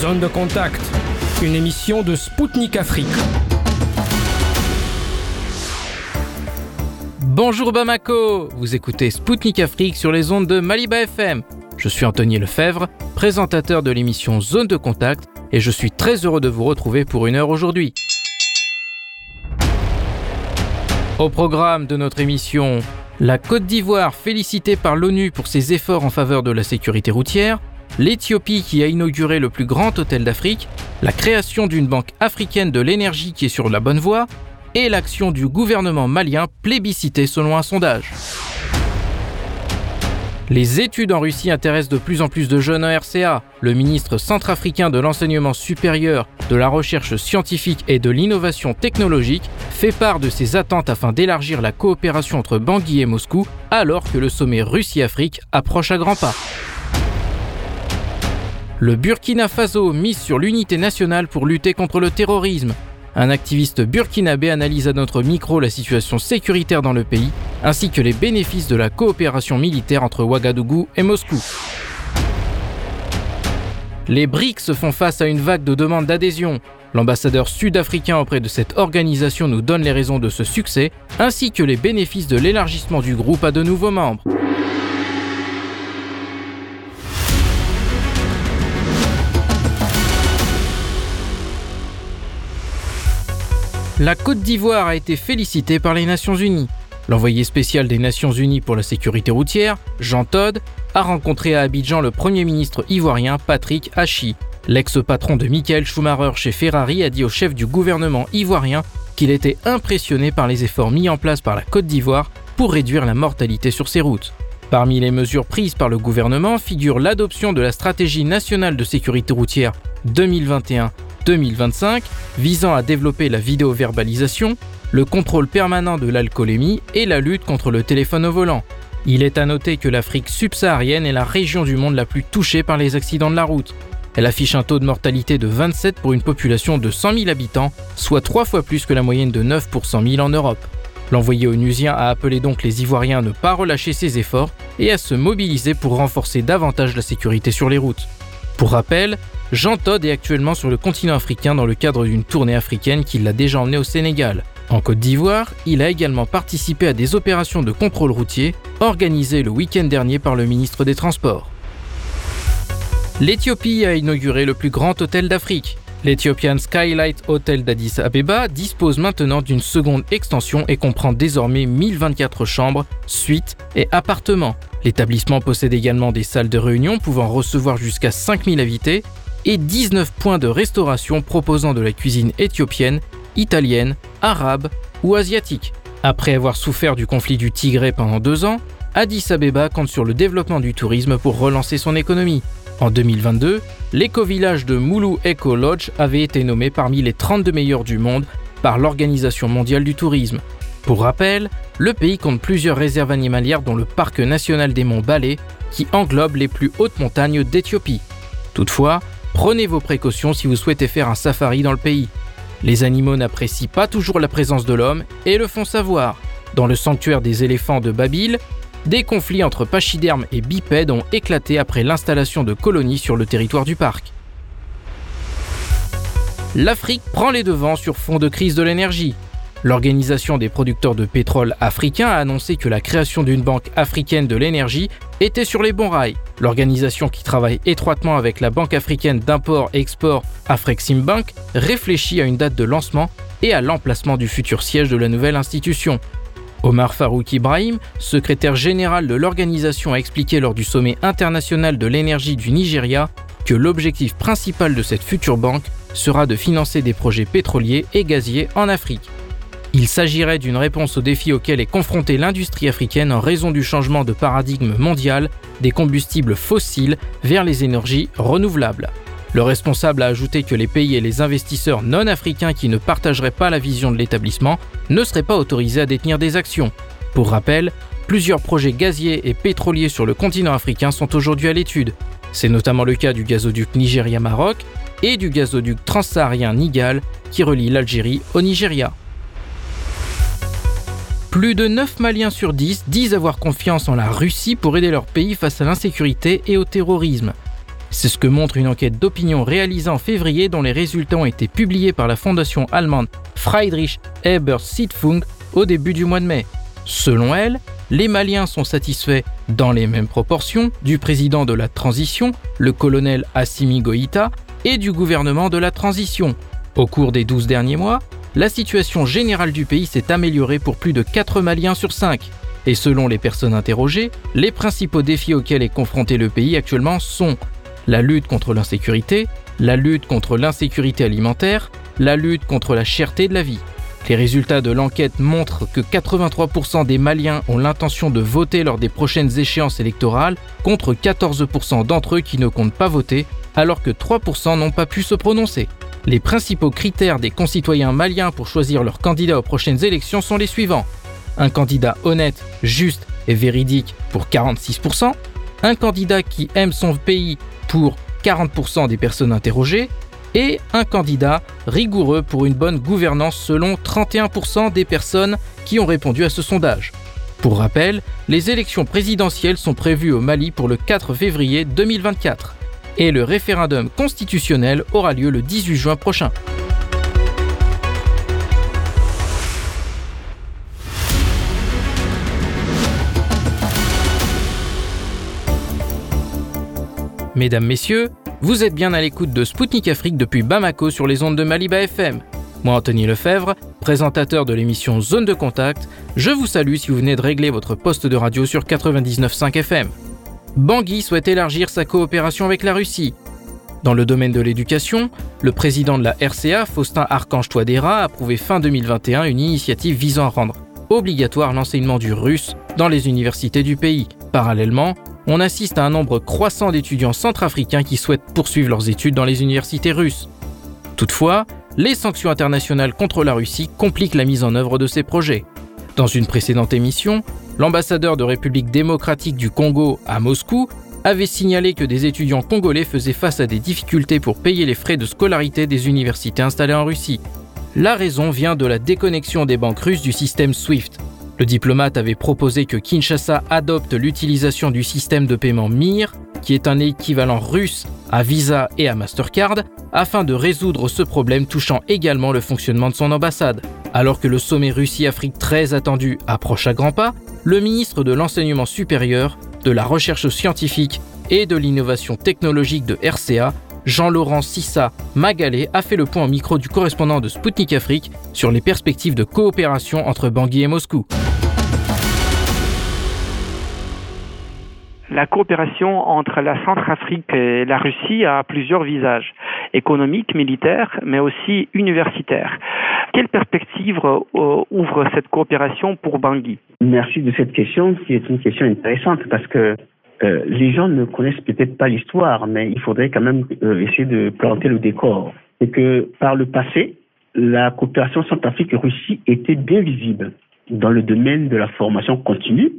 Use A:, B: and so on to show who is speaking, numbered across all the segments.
A: Zone de contact, une émission de Spoutnik Afrique.
B: Bonjour Bamako, vous écoutez Spoutnik Afrique sur les ondes de Maliba FM. Je suis Anthony Lefebvre, présentateur de l'émission Zone de contact, et je suis très heureux de vous retrouver pour une heure aujourd'hui. Au programme de notre émission, la Côte d'Ivoire félicitée par l'ONU pour ses efforts en faveur de la sécurité routière, l'Éthiopie qui a inauguré le plus grand hôtel d'Afrique, la création d'une banque africaine de l'énergie qui est sur la bonne voie, et l'action du gouvernement malien plébiscitée selon un sondage. Les études en Russie intéressent de plus en plus de jeunes en RCA. Le ministre centrafricain de l'enseignement supérieur, de la recherche scientifique et de l'innovation technologique fait part de ses attentes afin d'élargir la coopération entre Bangui et Moscou alors que le sommet Russie-Afrique approche à grands pas. Le Burkina Faso mise sur l'unité nationale pour lutter contre le terrorisme. Un activiste burkinabé analyse à notre micro la situation sécuritaire dans le pays, ainsi que les bénéfices de la coopération militaire entre Ouagadougou et Moscou. Les BRICS font face à une vague de demandes d'adhésion. L'ambassadeur sud-africain auprès de cette organisation nous donne les raisons de ce succès, ainsi que les bénéfices de l'élargissement du groupe à de nouveaux membres. La Côte d'Ivoire a été félicitée par les Nations Unies. L'envoyé spécial des Nations Unies pour la sécurité routière, Jean Todd, a rencontré à Abidjan le Premier ministre ivoirien Patrick Hachi. L'ex-patron de Michael Schumacher chez Ferrari a dit au chef du gouvernement ivoirien qu'il était impressionné par les efforts mis en place par la Côte d'Ivoire pour réduire la mortalité sur ses routes. Parmi les mesures prises par le gouvernement figure l'adoption de la stratégie nationale de sécurité routière 2021 2025 visant à développer la vidéoverbalisation, le contrôle permanent de l'alcoolémie et la lutte contre le téléphone au volant. Il est à noter que l'Afrique subsaharienne est la région du monde la plus touchée par les accidents de la route. Elle affiche un taux de mortalité de 27 pour une population de 100 000 habitants, soit trois fois plus que la moyenne de 9 pour 100 000 en Europe. L'envoyé onusien a appelé donc les Ivoiriens à ne pas relâcher ses efforts et à se mobiliser pour renforcer davantage la sécurité sur les routes. Pour rappel, Jean Todd est actuellement sur le continent africain dans le cadre d'une tournée africaine qui l'a déjà emmené au Sénégal. En Côte d'Ivoire, il a également participé à des opérations de contrôle routier organisées le week-end dernier par le ministre des Transports. L'Éthiopie a inauguré le plus grand hôtel d'Afrique. L'Ethiopian Skylight Hotel d'Addis Abeba dispose maintenant d'une seconde extension et comprend désormais 1024 chambres, suites et appartements. L'établissement possède également des salles de réunion pouvant recevoir jusqu'à 5000 invités et 19 points de restauration proposant de la cuisine éthiopienne, italienne, arabe ou asiatique. Après avoir souffert du conflit du Tigré pendant deux ans, Addis Abeba compte sur le développement du tourisme pour relancer son économie. En 2022, l'éco-village de Moulou Eco Lodge avait été nommé parmi les 32 meilleurs du monde par l'Organisation mondiale du tourisme. Pour rappel, le pays compte plusieurs réserves animalières dont le parc national des monts Balé, qui englobe les plus hautes montagnes d'Éthiopie. Toutefois, Prenez vos précautions si vous souhaitez faire un safari dans le pays. Les animaux n'apprécient pas toujours la présence de l'homme et le font savoir. Dans le sanctuaire des éléphants de Babil, des conflits entre pachydermes et bipèdes ont éclaté après l'installation de colonies sur le territoire du parc. L'Afrique prend les devants sur fond de crise de l'énergie. L'Organisation des producteurs de pétrole africains a annoncé que la création d'une banque africaine de l'énergie était sur les bons rails. L'organisation qui travaille étroitement avec la Banque africaine d'import-export Afreximbank réfléchit à une date de lancement et à l'emplacement du futur siège de la nouvelle institution. Omar Farouk Ibrahim, secrétaire général de l'organisation, a expliqué lors du sommet international de l'énergie du Nigeria que l'objectif principal de cette future banque sera de financer des projets pétroliers et gaziers en Afrique. Il s'agirait d'une réponse aux défis auxquels est confrontée l'industrie africaine en raison du changement de paradigme mondial des combustibles fossiles vers les énergies renouvelables. Le responsable a ajouté que les pays et les investisseurs non africains qui ne partageraient pas la vision de l'établissement ne seraient pas autorisés à détenir des actions. Pour rappel, plusieurs projets gaziers et pétroliers sur le continent africain sont aujourd'hui à l'étude. C'est notamment le cas du gazoduc Nigeria-Maroc et du gazoduc transsaharien Nigal qui relie l'Algérie au Nigeria. Plus de 9 Maliens sur 10 disent avoir confiance en la Russie pour aider leur pays face à l'insécurité et au terrorisme. C'est ce que montre une enquête d'opinion réalisée en février dont les résultats ont été publiés par la fondation allemande Friedrich Ebert Stiftung au début du mois de mai. Selon elle, les Maliens sont satisfaits dans les mêmes proportions du président de la transition, le colonel Assimi Goïta, et du gouvernement de la transition. Au cours des 12 derniers mois, la situation générale du pays s'est améliorée pour plus de 4 Maliens sur 5. Et selon les personnes interrogées, les principaux défis auxquels est confronté le pays actuellement sont la lutte contre l'insécurité, la lutte contre l'insécurité alimentaire, la lutte contre la cherté de la vie. Les résultats de l'enquête montrent que 83% des Maliens ont l'intention de voter lors des prochaines échéances électorales, contre 14% d'entre eux qui ne comptent pas voter, alors que 3% n'ont pas pu se prononcer. Les principaux critères des concitoyens maliens pour choisir leur candidat aux prochaines élections sont les suivants. Un candidat honnête, juste et véridique pour 46%, un candidat qui aime son pays pour 40% des personnes interrogées, et un candidat rigoureux pour une bonne gouvernance selon 31% des personnes qui ont répondu à ce sondage. Pour rappel, les élections présidentielles sont prévues au Mali pour le 4 février 2024 et le référendum constitutionnel aura lieu le 18 juin prochain. Mesdames, Messieurs, vous êtes bien à l'écoute de Spoutnik Afrique depuis Bamako sur les ondes de Maliba FM. Moi, Anthony Lefebvre, présentateur de l'émission Zone de Contact, je vous salue si vous venez de régler votre poste de radio sur 99.5 FM. Bangui souhaite élargir sa coopération avec la Russie. Dans le domaine de l'éducation, le président de la RCA, Faustin Archange Touadéra, a approuvé fin 2021 une initiative visant à rendre obligatoire l'enseignement du russe dans les universités du pays. Parallèlement, on assiste à un nombre croissant d'étudiants centrafricains qui souhaitent poursuivre leurs études dans les universités russes. Toutefois, les sanctions internationales contre la Russie compliquent la mise en œuvre de ces projets. Dans une précédente émission, l'ambassadeur de République démocratique du Congo à Moscou avait signalé que des étudiants congolais faisaient face à des difficultés pour payer les frais de scolarité des universités installées en Russie. La raison vient de la déconnexion des banques russes du système SWIFT, le diplomate avait proposé que Kinshasa adopte l'utilisation du système de paiement MIR, qui est un équivalent russe à Visa et à Mastercard, afin de résoudre ce problème touchant également le fonctionnement de son ambassade. Alors que le sommet Russie-Afrique très attendu approche à grands pas, le ministre de l'Enseignement supérieur, de la Recherche scientifique et de l'innovation technologique de RCA Jean-Laurent Sissa Magalé a fait le point au micro du correspondant de Sputnik Afrique sur les perspectives de coopération entre Bangui et Moscou.
C: La coopération entre la Centrafrique et la Russie a plusieurs visages, économiques, militaires, mais aussi universitaires. Quelle perspective euh, ouvre cette coopération pour Bangui?
D: Merci de cette question, qui est une question intéressante parce que euh, les gens ne connaissent peut-être pas l'histoire, mais il faudrait quand même euh, essayer de planter le décor. C'est que par le passé, la coopération Centrafrique-Russie était bien visible dans le domaine de la formation continue,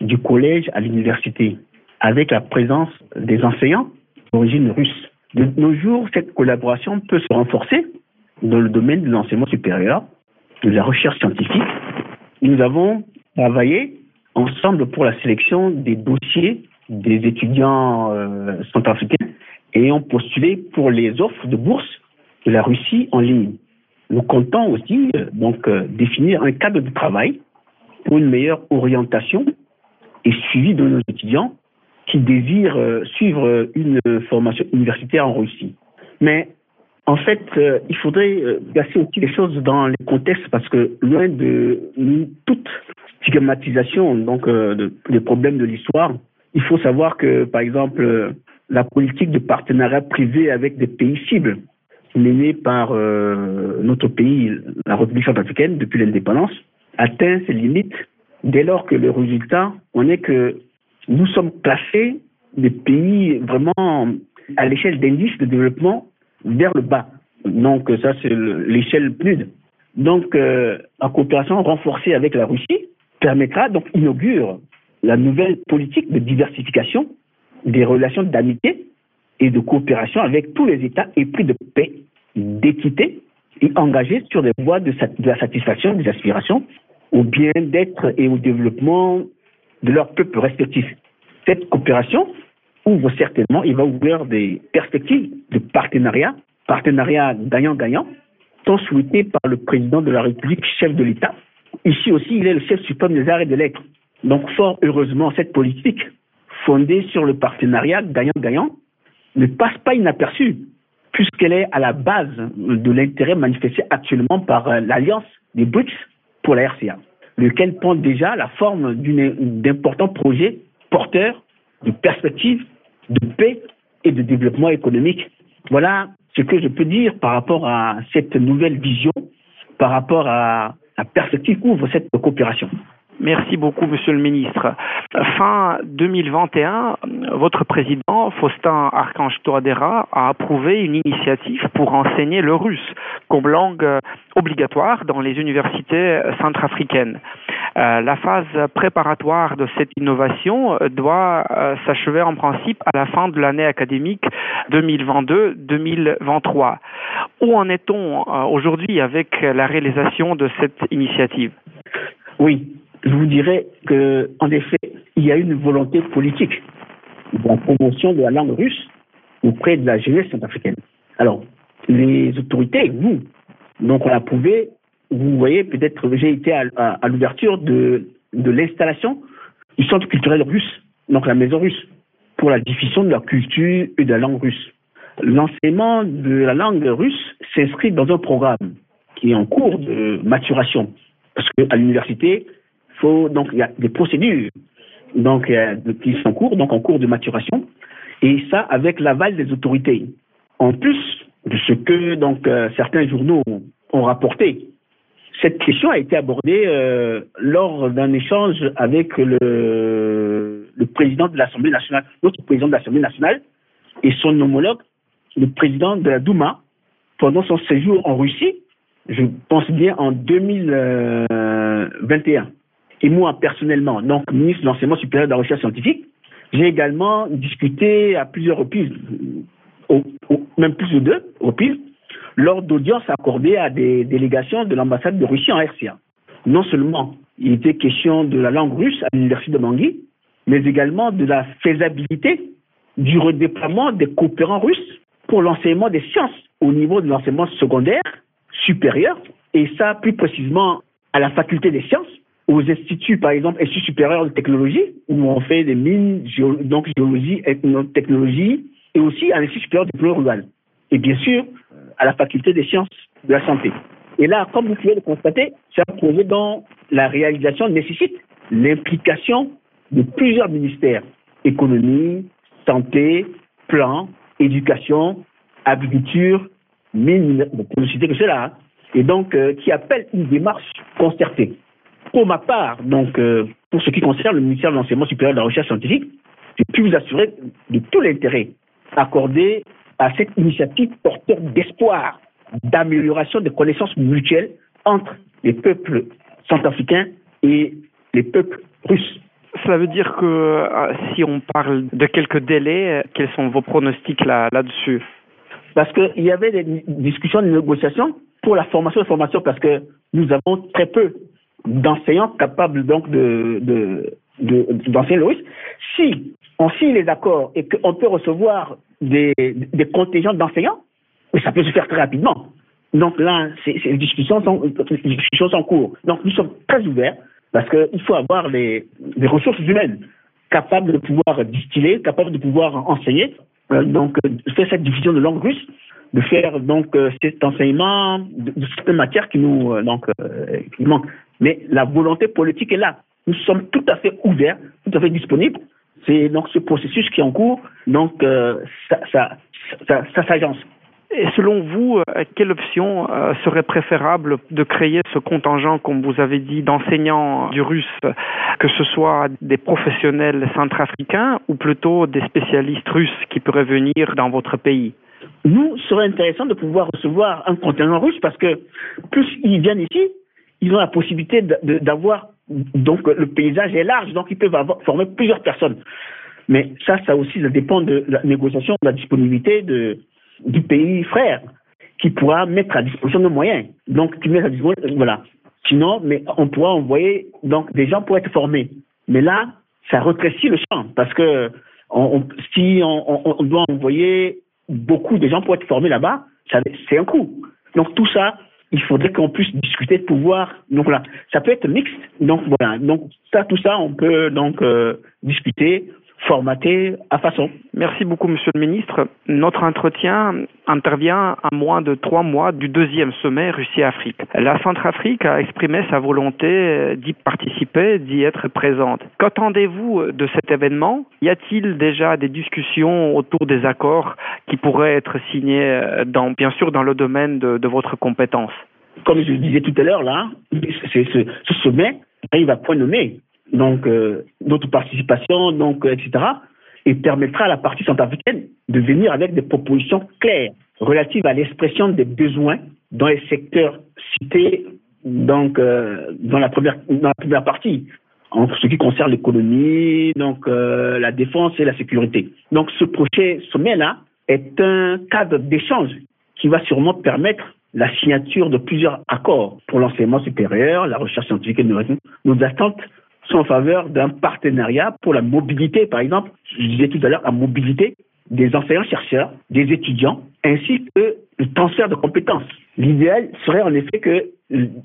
D: du collège à l'université, avec la présence des enseignants d'origine russe. De nos jours, cette collaboration peut se renforcer dans le domaine de l'enseignement supérieur, de la recherche scientifique. Nous avons travaillé ensemble pour la sélection des dossiers des étudiants euh, centrafricains et ont postulé pour les offres de bourse de la Russie en ligne. Nous comptons aussi euh, donc euh, définir un cadre de travail pour une meilleure orientation et suivi de nos étudiants qui désirent suivre une formation universitaire en Russie. Mais en fait, il faudrait placer aussi les choses dans les contextes parce que loin de toute stigmatisation donc des problèmes de l'histoire, il faut savoir que, par exemple, la politique de partenariat privé avec des pays cibles menée par euh, notre pays, la République centrafricaine, depuis l'indépendance, atteint ses limites dès lors que le résultat, on est que nous sommes classés des pays vraiment à l'échelle d'indice de développement vers le bas. Donc ça, c'est l'échelle PNUD. Donc, euh, en coopération renforcée avec la Russie permettra, donc inaugure la nouvelle politique de diversification des relations d'amitié et de coopération avec tous les États épris de paix, d'équité et engagés sur les voies de, la satisfaction des aspirations au bien-être et au développement de leurs peuples respectifs. Cette coopération ouvre certainement, il va ouvrir des perspectives de partenariat, partenariat gagnant-gagnant, tant souhaité par le président de la République, chef de l'État. Ici aussi, il est le chef suprême des arts et des lettres. Donc, fort heureusement, cette politique, fondée sur le partenariat gagnant-gagnant, ne passe pas inaperçue, puisqu'elle est à la base de l'intérêt manifesté actuellement par euh, l'Alliance des BRICS pour la RCA, lequel prend déjà la forme d'importants projets porteurs de perspectives de paix et de développement économique. Voilà ce que je peux dire par rapport à cette nouvelle vision, par rapport à la perspective qu'ouvre cette coopération.
C: Merci beaucoup, Monsieur le Ministre. Fin 2021, votre président, Faustin Archange Touadéra, a approuvé une initiative pour enseigner le russe comme langue obligatoire dans les universités centrafricaines. Euh, la phase préparatoire de cette innovation doit euh, s'achever en principe à la fin de l'année académique 2022-2023. Où en est-on euh, aujourd'hui avec la réalisation de cette initiative?
D: Oui, je vous dirais que, en effet, il y a une volonté politique de promotion de la langue russe auprès de la jeunesse centrafricaine. Alors, les autorités, vous, donc on a prouvé, vous voyez, peut-être j'ai été à, l'ouverture de l'installation du centre culturel russe, donc la maison russe, pour la diffusion de la culture et de la langue russe. L'enseignement de la langue russe s'inscrit dans un programme qui est en cours de maturation. Parce qu'à l'université, faut, donc, il y a des procédures donc, qui sont en cours, donc en cours de maturation, et ça avec l'aval des autorités. En plus de ce que donc, euh, certains journaux ont rapporté, cette question a été abordée euh, lors d'un échange avec le, le président de l'Assemblée nationale, notre président de l'Assemblée nationale et son homologue, le président de la Douma, pendant son séjour en Russie, je pense bien en 2021 et moi personnellement, donc ministre de l'enseignement supérieur de la recherche scientifique, j'ai également discuté à plusieurs reprises, même plus de deux reprises, lors d'audiences accordées à des délégations de l'ambassade de Russie en RCA. Non seulement il était question de la langue russe à l'université de Bangui, mais également de la faisabilité du redéploiement des coopérants russes pour l'enseignement des sciences au niveau de l'enseignement secondaire supérieur, et ça plus précisément à la faculté des sciences, aux instituts, par exemple, instituts supérieurs de technologie, où on fait des mines, donc géologie, technologie, et aussi à l'Institut supérieur de développement rural. Et bien sûr, à la faculté des sciences de la santé. Et là, comme vous pouvez le constater, c'est un projet dont la réalisation nécessite l'implication de plusieurs ministères économie, santé, plan, éducation, agriculture, mine, pour ne citer que cela, hein. et donc euh, qui appelle une démarche concertée. Pour ma part, donc, euh, pour ce qui concerne le ministère de l'Enseignement supérieur de la Recherche scientifique, je puis vous assurer de tout l'intérêt accordé à cette initiative porteur d'espoir, d'amélioration des connaissances mutuelles entre les peuples centrafricains et les peuples russes.
C: Cela veut dire que euh, si on parle de quelques délais, quels sont vos pronostics là, là-dessus?
D: Parce qu'il y avait des discussions, des négociations pour la formation et formation, parce que nous avons très peu d'enseignants capables donc de, de, d'enseigner le russe. Si on signe les accords et qu'on peut recevoir des, contingents d'enseignants, ça peut se faire très rapidement. Donc là, c'est, les, discussions sont, discussions sont en cours. Donc nous sommes très ouverts parce qu'il faut avoir les, ressources humaines capables de pouvoir distiller, capables de pouvoir enseigner. Euh, donc, euh, faire cette diffusion de langue russe, de faire donc euh, cet enseignement de, certaines matières qui nous donc qui manquent. Mais la volonté politique est là. Nous sommes tout à fait ouverts, tout à fait disponibles. C'est donc ce processus qui est en cours, donc euh, ça, ça, ça, ça s'agence.
C: Et selon vous, euh, quelle option euh, serait préférable de créer ce contingent, comme vous avez dit, d'enseignants du russe, que ce soit des professionnels centrafricains ou plutôt des spécialistes russes qui pourraient venir dans votre pays?
D: Nous, serait intéressant de pouvoir recevoir un contingent russe parce que plus ils viennent ici, ils ont la possibilité d'avoir donc le paysage est large, donc ils peuvent former plusieurs personnes. Mais ça, ça aussi, ça dépend de la négociation, de la disponibilité du pays frère qui pourra mettre à disposition nos moyens. Donc, qui met à disposition, voilà. Sinon, mais on pourra envoyer donc des gens pour être formés. Mais là, ça rétrécit le champ parce que si on, doit envoyer beaucoup de gens pour être formés là-bas, c'est un coût. Donc tout ça, il faudrait qu'on puisse discuter de pouvoir. Donc là, ça peut être mixte. Donc voilà. Donc ça, tout ça, on peut donc euh, discuter formaté à façon.
C: Merci beaucoup, Monsieur le Ministre. Notre entretien intervient à moins de trois mois du deuxième sommet Russie-Afrique. La Centrafrique a exprimé sa volonté d'y participer, d'y être présente. Qu'attendez-vous de cet événement? Y a-t-il déjà des discussions autour des accords qui pourraient être signés, dans, bien sûr, dans le domaine de, votre compétence?
D: Comme je le disais tout à l'heure, là, ce, ce sommet arrive à point nommé donc euh, notre participation, donc euh, etc. Et permettra à la partie centrafricaine de venir avec des propositions claires relatives à l'expression des besoins dans les secteurs cités donc euh, dans la première dans la première partie en ce qui concerne l'économie, donc la défense et la sécurité. Donc ce projet sommet là est un cadre d'échange qui va sûrement permettre la signature de plusieurs accords pour l'enseignement supérieur, la recherche scientifique et l'innovation. Nos attentes sont en faveur d'un partenariat pour la mobilité, par exemple, je disais tout à l'heure, la mobilité des enseignants-chercheurs, des étudiants, ainsi que le transfert de compétences. L'idéal serait en effet que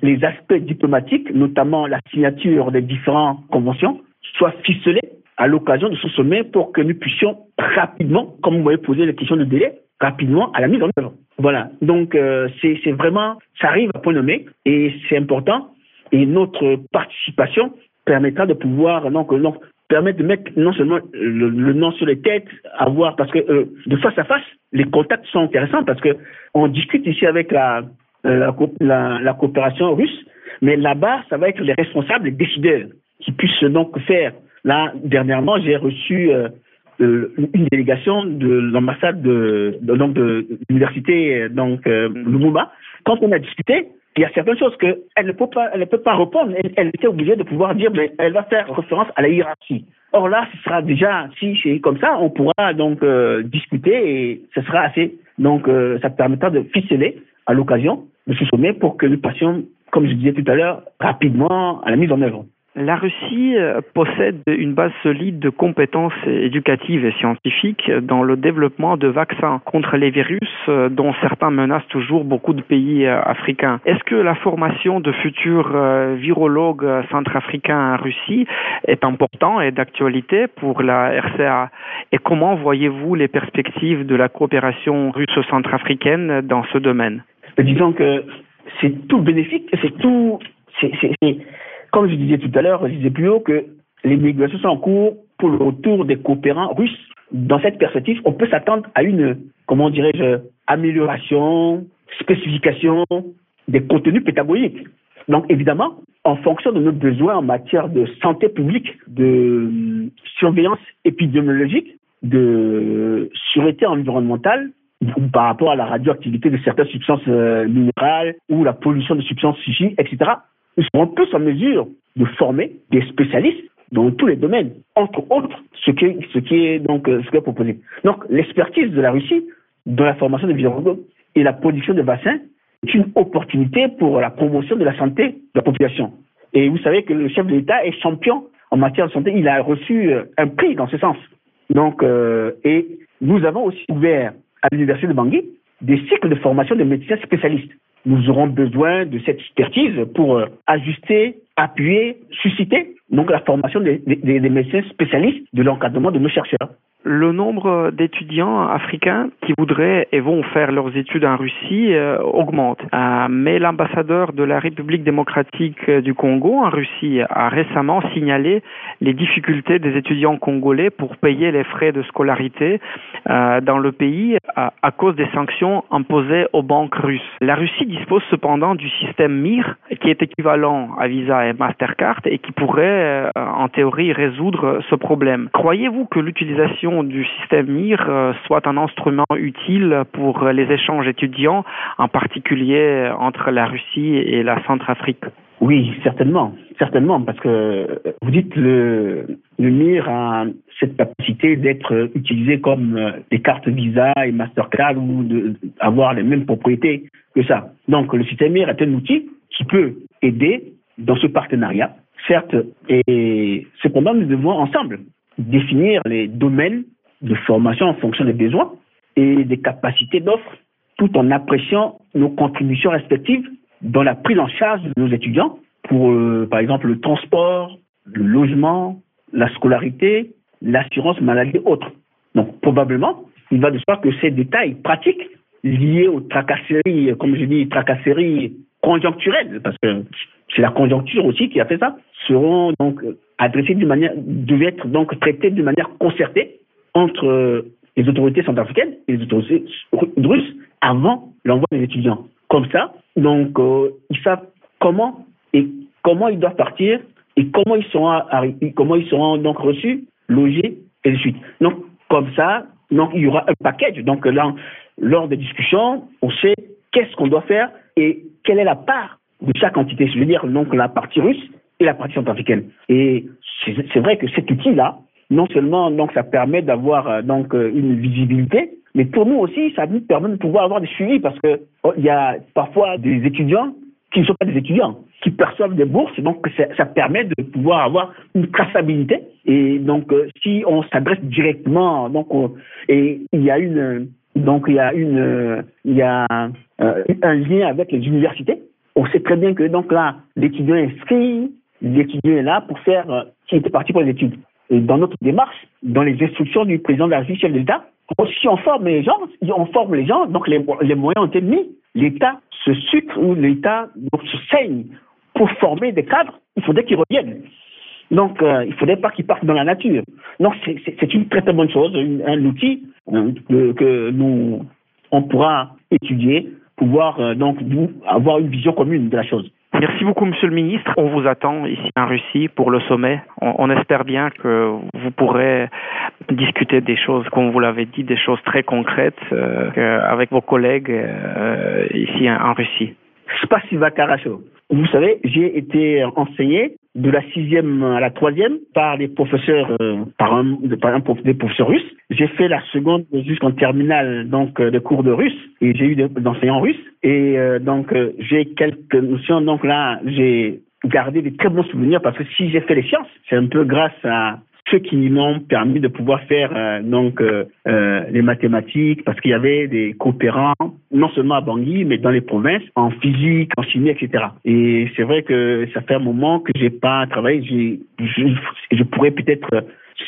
D: les aspects diplomatiques, notamment la signature des différentes conventions, soient ficelés à l'occasion de ce sommet pour que nous puissions rapidement, comme vous m'avez posé la question de délai, rapidement à la mise en œuvre. Voilà. Donc, euh, c'est vraiment, ça arrive à point nommé et c'est important. Et notre participation permettra de pouvoir donc, donc permettre de mettre non seulement le, nom sur les têtes, avoir parce que euh, de face à face, les contacts sont intéressants parce que on discute ici avec la euh, la, la, coopération russe, mais là-bas, ça va être les responsables, les décideurs qui puissent donc faire. Là, dernièrement, j'ai reçu euh, une délégation de l'ambassade de, de l'université donc Lumumba. Quand on a discuté, il y a certaines choses qu'elle ne peut pas, elle ne peut pas répondre. Elle, était obligée de pouvoir dire, mais elle va faire référence à la hiérarchie. Or là, ce sera déjà, si comme ça, on pourra donc euh, discuter et ce sera assez. Donc, euh, ça permettra de ficeler à l'occasion de ce sommet pour que nous passions, comme je disais tout à l'heure, rapidement à la mise en œuvre.
C: La Russie euh, possède une base solide de compétences éducatives et scientifiques dans le développement de vaccins contre les virus euh, dont certains menacent toujours beaucoup de pays euh, africains. Est-ce que la formation de futurs virologues centrafricains en Russie est important et d'actualité pour la RCA Et comment voyez-vous les perspectives de la coopération russo-centrafricaine dans ce domaine?
D: Disons que c'est tout bénéfique, c'est tout, comme je disais tout à l'heure, je disais plus haut que les négociations sont en cours pour le retour des coopérants russes. Dans cette perspective, on peut s'attendre à une, comment dirais-je, amélioration, spécification des contenus pédagogiques. Donc évidemment, en fonction de nos besoins en matière de santé publique, de surveillance épidémiologique, de sûreté environnementale, par rapport à la radioactivité de certaines substances euh, minérales ou la pollution de substances physiques, etc nous serons plus en mesure de former des spécialistes dans tous les domaines, entre autres ce qui est, donc euh, ce qui est proposé. Donc l'expertise de la Russie dans la formation des virologues et la production de vaccins est une opportunité pour la promotion de la santé de la population. Et vous savez que le chef de l'État est champion en matière de santé. Il a reçu euh, un prix dans ce sens. Donc, euh, et nous avons aussi ouvert à l'université de Bangui des cycles de formation de médecins spécialistes nous aurons besoin de cette expertise pour euh, ajuster, appuyer, susciter donc la formation des, des, des médecins spécialistes de l'encadrement de nos chercheurs
C: le nombre d'étudiants africains qui voudraient et vont faire leurs études en Russie euh, augmente. Euh, mais l'ambassadeur de la République démocratique du Congo en Russie a récemment signalé les difficultés des étudiants congolais pour payer les frais de scolarité euh, dans le pays à cause des sanctions imposées aux banques russes. La Russie dispose cependant du système MIR qui est équivalent à Visa et Mastercard et qui pourrait en théorie résoudre ce problème. Croyez-vous que l'utilisation du système MIR euh, soit un instrument utile pour les échanges étudiants, en particulier entre la Russie et la Centrafrique
D: Oui, certainement, certainement, parce que vous dites le, le MIR a cette capacité d'être utilisé comme des cartes Visa et Mastercard ou d'avoir les mêmes propriétés que ça. Donc le système MIR est un outil qui peut aider dans ce partenariat, certes, et cependant nous devons ensemble définir les domaines de formation en fonction des besoins et des capacités d'offre, tout en appréciant nos contributions respectives dans la prise en charge de nos étudiants pour, euh, par exemple, le transport, le logement, la scolarité, l'assurance maladie autres. Donc, probablement, il va de soi que ces détails pratiques liés aux tracasseries, comme je dis, tracasseries conjoncturelles, parce que c'est la conjoncture aussi qui a fait ça, seront donc adressés d'une manière, devaient être donc traités d'une manière concertée entre les autorités centrafricaines et les autorités russes avant l'envoi des étudiants. Comme ça, donc, euh, ils savent comment et comment ils doivent partir et comment ils seront, comment ils seront donc reçus, logés et de suite. Donc, comme ça, donc, il y aura un package. Donc, lors des discussions, on sait qu'est-ce qu'on doit faire et quelle est la part de chaque entité. Je veux dire, donc, la partie russe et la partie centrafricaine. Et c'est vrai que cet outil-là, non seulement donc ça permet d'avoir euh, donc euh, une visibilité, mais pour nous aussi ça nous permet de pouvoir avoir des suivis parce que oh, il y a parfois des étudiants qui ne sont pas des étudiants, qui perçoivent des bourses, donc ça, permet de pouvoir avoir une traçabilité. Et donc, euh, si on s'adresse directement, donc, et il y a une, donc il y a une, il y a un lien avec les universités. On sait très bien que donc là, l'étudiant inscrit, l'étudiant est là pour faire, qui était parti pour les études dans notre démarche, dans les instructions du président de la République, chef de l'État, si on forme les gens, on forme les gens, donc les, moyens ont été mis. L'État se sucre ou l'État se saigne pour former des cadres, il faudrait qu'ils reviennent. Donc, euh, il ne faudrait pas qu'ils partent dans la nature. Donc, c'est une très très bonne chose, un outil euh, que, nous, on pourra étudier, pouvoir euh, donc avoir une vision commune de la chose.
C: Merci beaucoup, Monsieur le Ministre. On vous attend ici en Russie pour le sommet. On, espère bien que vous pourrez discuter des choses, comme vous l'avez dit, des choses très concrètes euh, avec vos collègues euh, ici en Russie.
D: Karacho. Vous savez, j'ai été enseigné de la sixième à la troisième par des professeurs, euh, par, un, par un, des professeurs russes. J'ai fait la seconde jusqu'en terminale, donc euh, de cours de russe, et j'ai eu des enseignants russes. Et euh, donc j'ai quelques notions. Donc là, j'ai gardé des très bons souvenirs parce que si j'ai fait les sciences, c'est un peu grâce à ceux qui m'ont permis de pouvoir faire euh, donc euh, euh, les mathématiques parce qu'il y avait des coopérants non seulement à Bangui mais dans les provinces en physique, en chimie, etc. Et c'est vrai que ça fait un moment que j'ai pas travaillé. Je, je pourrais peut-être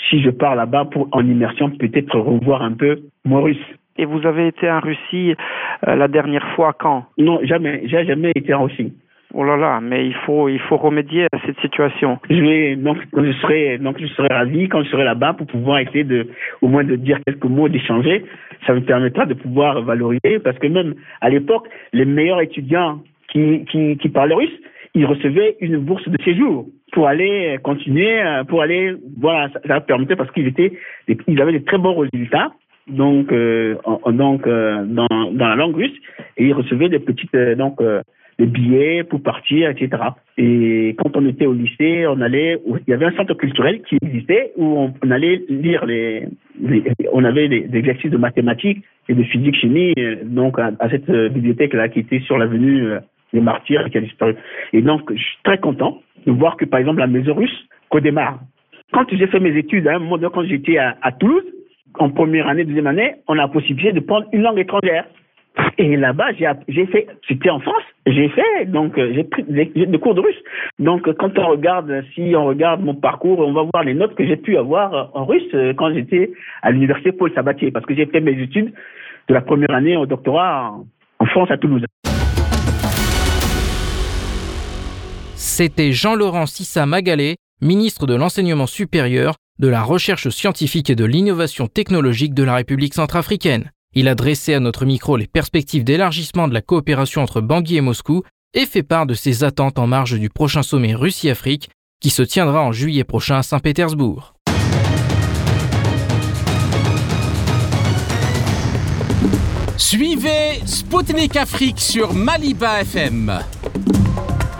D: si je pars là-bas pour en immersion peut-être revoir un peu russe.
C: Et vous avez été en Russie la dernière fois quand?
D: Non, jamais. J'ai jamais été en Russie.
C: Oh là là, mais il faut, il faut remédier à cette situation.
D: Je vais, donc, je serai, donc, je serai ravi quand je serai là-bas pour pouvoir essayer de, au moins de dire quelques mots, d'échanger. Ça me permettra de pouvoir valoriser parce que même à l'époque, les meilleurs étudiants qui, qui, qui parlaient russe, ils recevaient une bourse de séjour pour aller continuer, pour aller, voilà, ça, ça permettait parce qu'ils étaient, ils avaient des très bons résultats donc, euh, donc euh, dans, dans la langue russe et ils recevaient des petites, euh, donc, des billets pour partir, etc. Et quand on était au lycée, on allait, il y avait un centre culturel qui existait où on, allait lire les, on avait des, exercices de mathématiques et de physique chimie, donc à, cette bibliothèque là qui était sur l'avenue euh, des Martyrs qui a disparu. Et donc je suis très content de voir que par exemple la maison russe démarre. Quand j'ai fait mes études, à un moment donné, quand j'étais à, à Toulouse, en première année, deuxième année, on a la possibilité de prendre une langue étrangère. Et là-bas, j'ai fait, c'était en France, j'ai fait, donc euh, j'ai pris des, cours de russe. Donc quand on regarde, si on regarde mon parcours, on va voir les notes que j'ai pu avoir en russe euh, quand j'étais à l'université Paul Sabatier, parce que j'ai fait mes études de la première année au doctorat en, France à Toulouse.
B: C'était Jean-Laurent Sissa Magalé, ministre de l'Enseignement supérieur, de la Recherche scientifique et de l'Innovation technologique de la République centrafricaine. Il a dressé à notre micro les perspectives d'élargissement de la coopération entre Bangui et Moscou et fait part de ses attentes en marge du prochain sommet Russie-Afrique qui se tiendra en juillet prochain à Saint-Pétersbourg.
E: Suivez Spoutnik Afrique sur Maliba FM.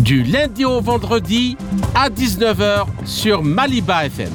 E: Du lundi au vendredi à 19h sur Maliba FM.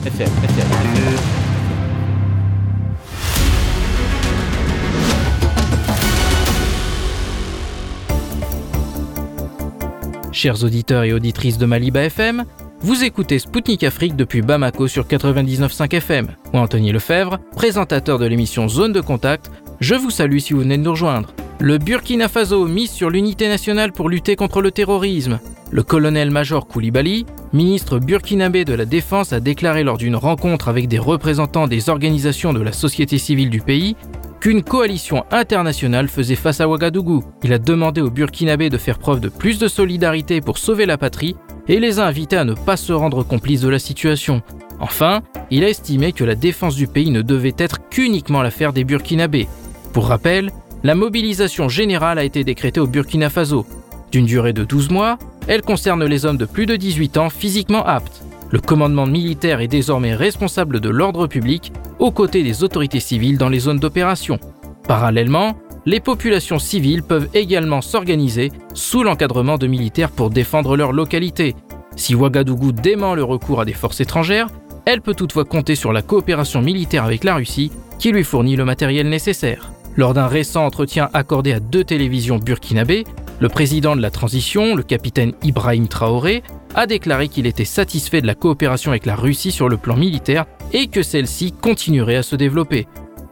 B: Chers auditeurs et auditrices de Maliba FM, vous écoutez Spoutnik Afrique depuis Bamako sur 99.5 FM. Moi, Anthony Lefebvre, présentateur de l'émission Zone de Contact, je vous salue si vous venez de nous rejoindre. Le Burkina Faso mise sur l'unité nationale pour lutter contre le terrorisme. Le colonel-major Koulibaly, ministre burkinabé de la Défense, a déclaré lors d'une rencontre avec des représentants des organisations de la société civile du pays qu'une coalition internationale faisait face à Ouagadougou. Il a demandé aux Burkinabés de faire preuve de plus de solidarité pour sauver la patrie et les a invités à ne pas se rendre complices de la situation. Enfin, il a estimé que la défense du pays ne devait être qu'uniquement l'affaire des Burkinabés. Pour rappel, la mobilisation générale a été décrétée au Burkina Faso. D'une durée de 12 mois, elle concerne les hommes de plus de 18 ans physiquement aptes. Le commandement militaire est désormais responsable de l'ordre public aux côtés des autorités civiles dans les zones d'opération. Parallèlement, les populations civiles peuvent également s'organiser sous l'encadrement de militaires pour défendre leur localité. Si Ouagadougou dément le recours à des forces étrangères, elle peut toutefois compter sur la coopération militaire avec la Russie qui lui fournit le matériel nécessaire. Lors d'un récent entretien accordé à deux télévisions burkinabées, le président de la transition, le capitaine Ibrahim Traoré, a déclaré qu'il était satisfait de la coopération avec la Russie sur le plan militaire et que celle-ci continuerait à se développer.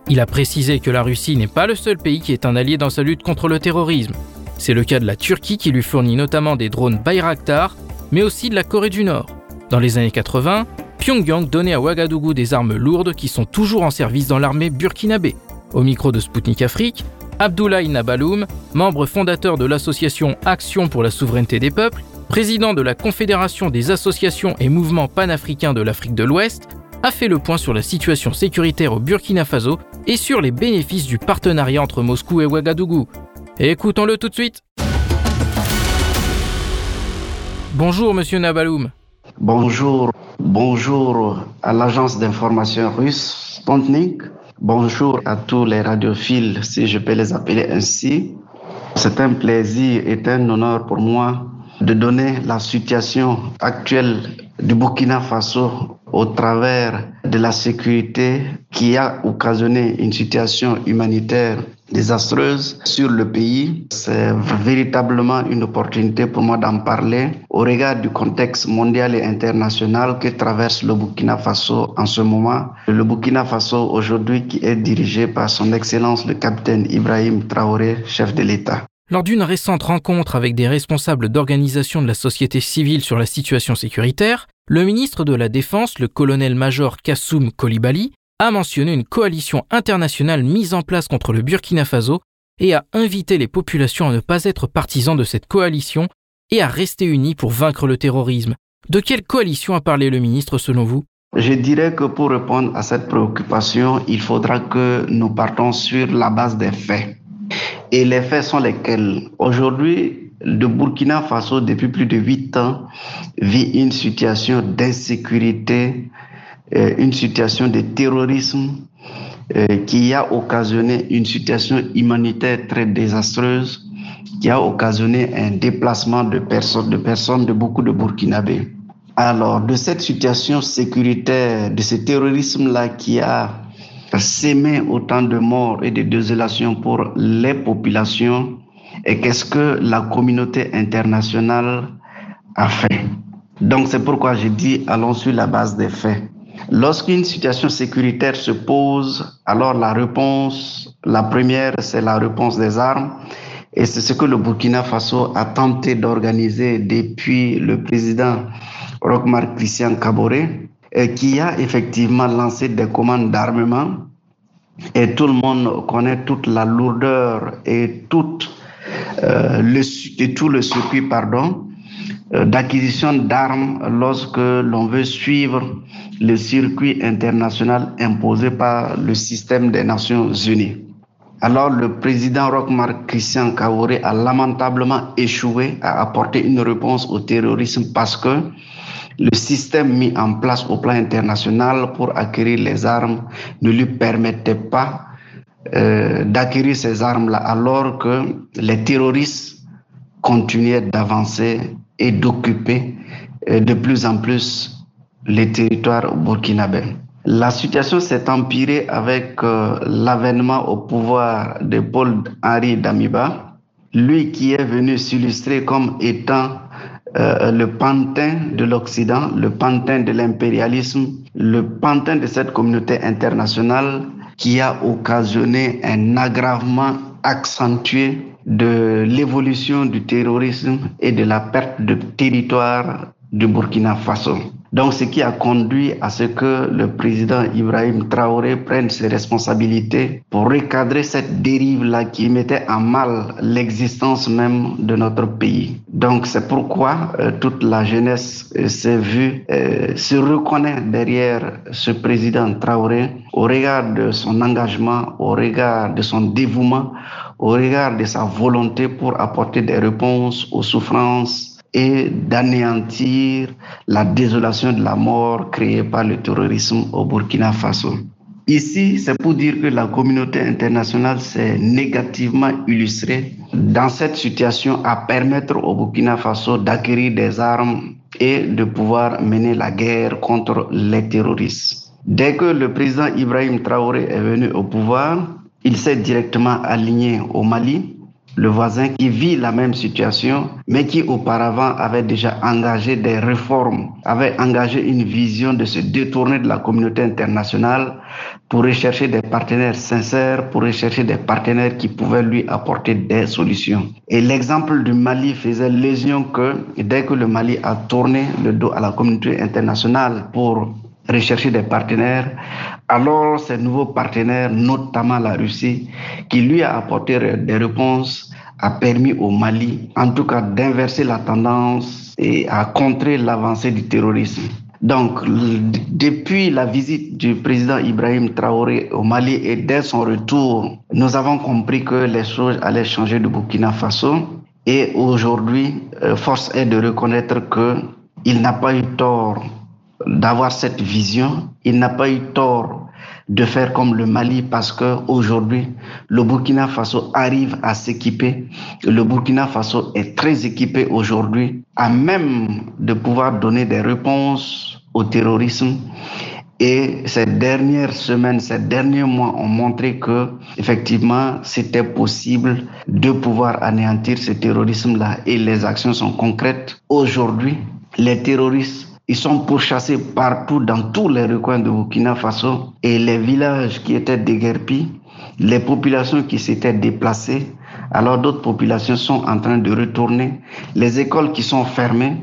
B: Il a précisé que la Russie n'est pas le seul pays qui est un allié dans sa lutte contre le terrorisme. C'est le cas de la Turquie qui lui fournit notamment des drones Bayraktar, mais aussi de la Corée du Nord. Dans les années 80, Pyongyang donnait à Ouagadougou des armes lourdes qui sont toujours en service dans l'armée burkinabé. Au micro de Sputnik Afrique, Abdoulaye Nabaloum, membre fondateur de l'association Action pour la souveraineté des peuples, président de la Confédération des associations et mouvements panafricains de l'Afrique de l'Ouest, a fait le point sur la situation sécuritaire au Burkina Faso et sur les bénéfices du partenariat entre Moscou et Ouagadougou. Écoutons-le tout de suite. Bonjour monsieur Nabaloum.
F: Bonjour, bonjour à l'agence d'information russe Spontnik. Bonjour à tous les radiophiles, si je peux les appeler ainsi. C'est un plaisir et un honneur pour moi de donner la situation actuelle du Burkina Faso au travers de la sécurité qui a occasionné une situation humanitaire désastreuse sur le pays. C'est véritablement une opportunité pour moi d'en parler au regard du contexte mondial et international que traverse le Burkina Faso en ce moment. Le Burkina Faso aujourd'hui qui est dirigé par son Excellence le capitaine Ibrahim Traoré, chef de l'État.
B: Lors d'une récente rencontre avec des responsables d'organisations de la société civile sur la situation sécuritaire, le ministre de la Défense, le colonel-major Kassoum Kolibali, a mentionné une coalition internationale mise en place contre le Burkina Faso et a invité les populations à ne pas être partisans de cette coalition et à rester unis pour vaincre le terrorisme. De quelle coalition a parlé le ministre selon vous?
F: Je dirais que pour répondre à cette préoccupation, il faudra que nous partons sur la base des faits. Et les faits sont lesquels? Aujourd'hui, le Burkina Faso, depuis plus de huit ans, vit une situation d'insécurité, une situation de terrorisme euh, qui a occasionné une situation humanitaire très désastreuse, qui a occasionné un déplacement de personnes, de personnes, de beaucoup de Burkinabés. Alors, de cette situation sécuritaire, de ce terrorisme-là qui a s'aimer autant de morts et de désolations pour les populations et qu'est-ce que la communauté internationale a fait? Donc c'est pourquoi je dis allons sur la base des faits. Lorsqu'une situation sécuritaire se pose, alors la réponse, la première, c'est la réponse des armes. Et c'est ce que le Burkina Faso a tenté d'organiser depuis le président Rochmar Christian Kabore qui a effectivement lancé des commandes d'armement. Et tout le monde connaît toute la lourdeur et, toute, euh, tout le circuit pardon, euh, d'acquisition d'armes lorsque l'on veut suivre le circuit international imposé par le système des Nations Unies. Alors le président Rochmar Christian Kaoré a lamentablement échoué à apporter une réponse au terrorisme parce que le système mis en place au plan international pour acquérir les armes ne lui permettait pas euh, d'acquérir ces armes-là alors que les terroristes continuaient d'avancer et d'occuper euh, de plus en plus les territoires burkinabés. La situation s'est empirée avec euh, l'avènement au pouvoir de Paul-Henri Damiba, lui qui est venu s'illustrer comme étant euh, le pantin de l'Occident, le pantin de l'impérialisme, le pantin de cette communauté internationale qui a occasionné un aggravement accentué de l'évolution du terrorisme et de la perte de territoire du Burkina Faso. Donc, ce qui a conduit à ce que le président Ibrahim Traoré prenne ses responsabilités pour recadrer cette dérive-là qui mettait en mal l'existence même de notre pays. Donc, c'est pourquoi euh, toute la jeunesse euh, s'est vue, euh, se reconnaît derrière ce président Traoré au regard de son engagement, au regard de son dévouement, au regard de sa volonté pour apporter des réponses aux souffrances et d'anéantir la désolation de la mort créée par le terrorisme au Burkina Faso. Ici, c'est pour dire que la communauté internationale s'est négativement illustrée dans cette situation à permettre au Burkina Faso d'acquérir des armes et de pouvoir mener la guerre contre les terroristes. Dès que le président Ibrahim Traoré est venu au pouvoir, il s'est directement aligné au Mali le voisin qui vit la même situation, mais qui auparavant avait déjà engagé des réformes, avait engagé une vision de se détourner de la communauté internationale pour rechercher des partenaires sincères, pour rechercher des partenaires qui pouvaient lui apporter des solutions. Et l'exemple du Mali faisait lésion que dès que le Mali a tourné le dos à la communauté internationale pour rechercher des partenaires, alors ces nouveaux partenaires, notamment la Russie, qui lui a apporté des réponses, a permis au Mali, en tout cas, d'inverser la tendance et à contrer l'avancée du terrorisme. Donc, depuis la visite du président Ibrahim Traoré au Mali et dès son retour, nous avons compris que les choses allaient changer de Burkina Faso. Et aujourd'hui, euh, force est de reconnaître qu'il n'a pas eu tort d'avoir cette vision. Il n'a pas eu tort de faire comme le Mali parce que aujourd'hui le Burkina Faso arrive à s'équiper. Le Burkina Faso est très équipé aujourd'hui, à même de pouvoir donner des réponses au terrorisme. Et ces dernières semaines, ces derniers mois ont montré que, effectivement, c'était possible de pouvoir anéantir ce terrorisme-là et les actions sont concrètes. Aujourd'hui, les terroristes ils sont pourchassés partout dans tous les recoins de Burkina Faso et les villages qui étaient déguerpis, les populations qui s'étaient déplacées, alors d'autres populations sont en train de retourner. Les écoles qui sont fermées,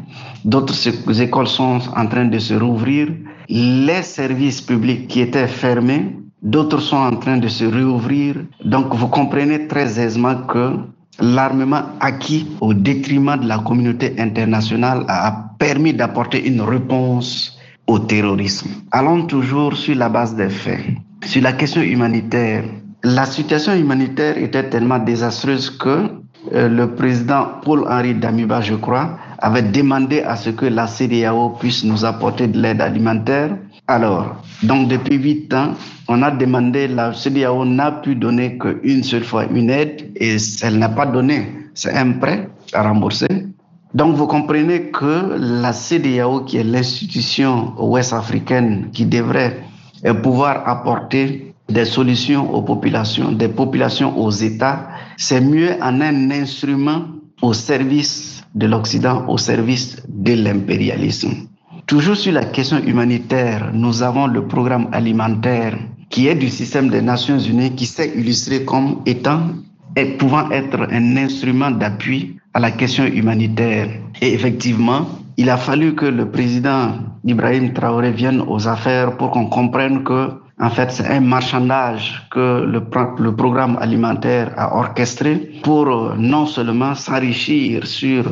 F: d'autres écoles sont en train de se rouvrir. Les services publics qui étaient fermés, d'autres sont en train de se réouvrir. Donc vous comprenez très aisément que l'armement acquis au détriment de la communauté internationale a permis d'apporter une réponse au terrorisme. Allons toujours sur la base des faits. Sur la question humanitaire, la situation humanitaire était tellement désastreuse que euh, le président Paul-Henri Damiba, je crois, avait demandé à ce que la CDAO puisse nous apporter de l'aide alimentaire. Alors, donc depuis huit ans, on a demandé, la CDAO n'a pu donner qu'une seule fois une aide et elle n'a pas donné. C'est un prêt à rembourser. Donc vous comprenez que la CDAO, qui est l'institution ouest-africaine qui devrait pouvoir apporter des solutions aux populations, des populations aux États, c'est mieux en un instrument au service de l'Occident, au service de l'impérialisme. Toujours sur la question humanitaire, nous avons le programme alimentaire qui est du système des Nations Unies qui s'est illustré comme étant et pouvant être un instrument d'appui à la question humanitaire. Et effectivement, il a fallu que le président Ibrahim Traoré vienne aux affaires pour qu'on comprenne que en fait, c'est un marchandage que le, le, programme alimentaire a orchestré pour euh, non seulement s'enrichir sur,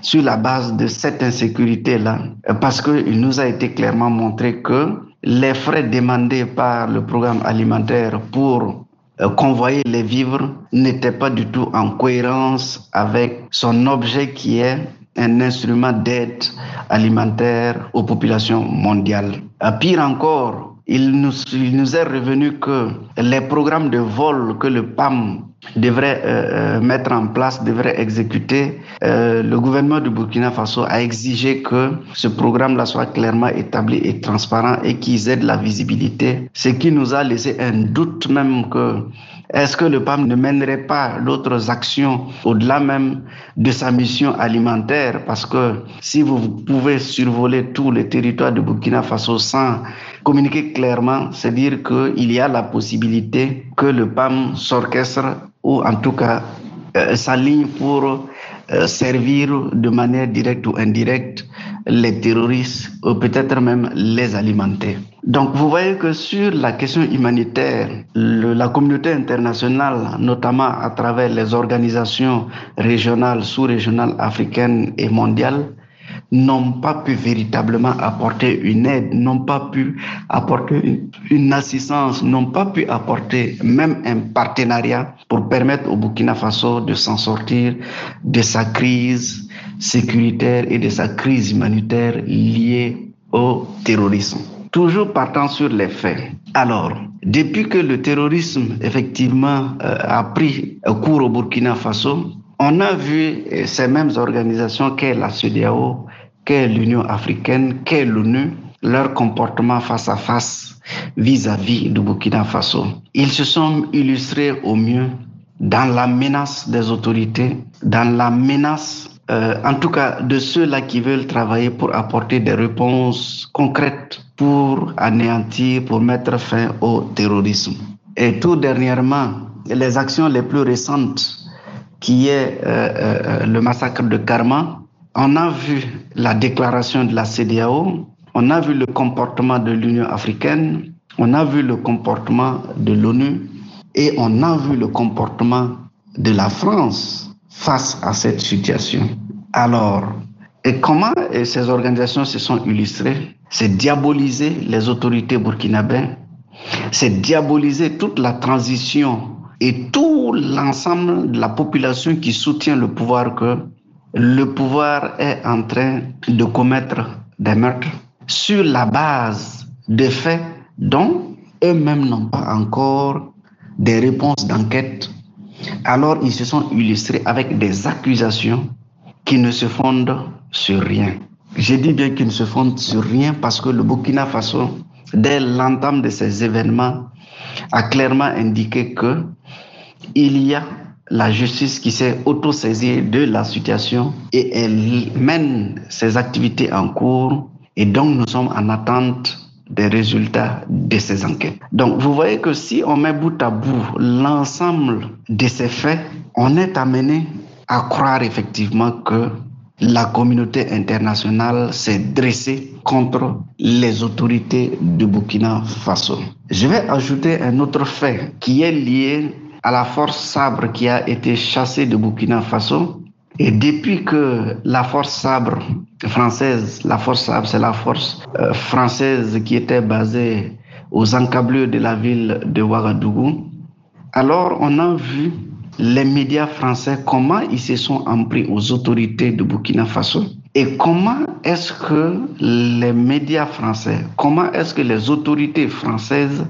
F: sur la base de cette insécurité-là, parce qu'il nous a été clairement montré que les frais demandés par le programme alimentaire pour euh, convoyer les vivres n'étaient pas du tout en cohérence avec son objet qui est un instrument d'aide alimentaire aux populations mondiales. Pire encore, il nous, est revenu que les programmes de vol que le PAM devrait euh, euh, mettre en place, devrait exécuter, euh, le gouvernement du Burkina Faso a exigé que ce programme-là soit clairement établi et transparent et qu'ils aident la visibilité, ce qui nous a laissé un doute même que est-ce que le PAM ne mènerait pas d'autres actions au-delà même de sa mission alimentaire? Parce que si vous pouvez survoler tous les territoires de Burkina Faso sans communiquer clairement, c'est dire qu'il y a la possibilité que le PAM s'orchestre ou en tout cas euh, s'aligne pour servir de manière directe ou indirecte les terroristes ou peut-être même les alimenter. Donc vous voyez que sur la question humanitaire, la communauté internationale, notamment à travers les organisations régionales, sous-régionales, africaines et mondiales, n'ont pas pu véritablement apporter une aide, n'ont pas pu apporter une assistance, n'ont pas pu apporter même un partenariat pour permettre au Burkina Faso de s'en sortir de sa crise sécuritaire et de sa crise humanitaire liée au terrorisme. Toujours partant sur les faits. Alors, depuis que le terrorisme effectivement euh, a pris cours au Burkina Faso, on a vu ces mêmes organisations qu'est la CEDEAO, qu'est l'Union africaine, qu'est l'ONU, leur comportement face à face vis-à-vis du Burkina Faso. Ils se sont illustrés au mieux dans la menace des autorités, dans la menace, euh, en tout cas, de ceux-là qui veulent travailler pour apporter des réponses concrètes pour anéantir, pour mettre fin au terrorisme. Et tout dernièrement, les actions les plus récentes, qui est euh, euh, le massacre de Karma, on a vu la déclaration de la CDAO, on a vu le comportement de l'Union africaine, on a vu le comportement de l'ONU et on a vu le comportement de la France face à cette situation. Alors, et comment ces organisations se sont illustrées? C'est diaboliser les autorités burkinabées, c'est diaboliser toute la transition et tout l'ensemble de la population qui soutient le pouvoir que le pouvoir est en train de commettre des meurtres sur la base de faits dont eux-mêmes n'ont pas encore des réponses d'enquête. Alors ils se sont illustrés avec des accusations qui ne se fondent sur rien. Je dis bien qu'ils ne se fondent sur rien parce que le Burkina Faso, dès l'entame de ces événements, a clairement indiqué que il y a la justice qui s'est auto-saisie de la situation et elle mène ses activités en cours et donc nous sommes en attente des résultats de ces enquêtes. Donc vous voyez que si on met bout à bout l'ensemble de ces faits, on est amené à croire effectivement que la communauté internationale s'est dressée contre les autorités du Burkina Faso. Je vais ajouter un autre fait qui est lié à la force sabre qui a été chassée de Burkina Faso. Et depuis que la force sabre française, la force sabre, c'est la force euh, française qui était basée aux encablures de la ville de Ouagadougou, alors on a vu les médias français comment ils se sont empris aux autorités de Burkina Faso et comment est-ce que les médias français, comment est-ce que les autorités françaises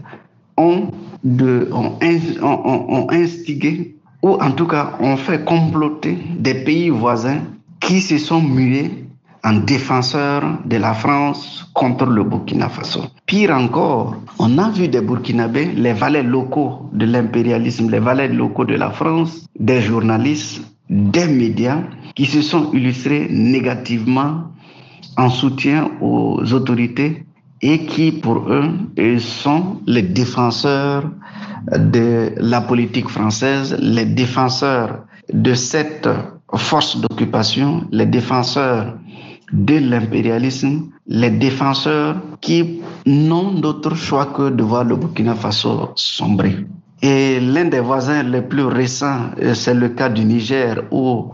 F: ont de, ont, instigé ou en tout cas ont fait comploter des pays voisins qui se sont mués en défenseurs de la France contre le Burkina Faso. Pire encore, on a vu des Burkinabés, les valets locaux de l'impérialisme, les valets locaux de la France, des journalistes, des médias qui se sont illustrés négativement en soutien aux autorités et qui, pour eux, sont les défenseurs de la politique française, les défenseurs de cette force d'occupation, les défenseurs de l'impérialisme, les défenseurs qui n'ont d'autre choix que de voir le Burkina Faso sombrer. Et l'un des voisins les plus récents, euh, c'est le cas du Niger, où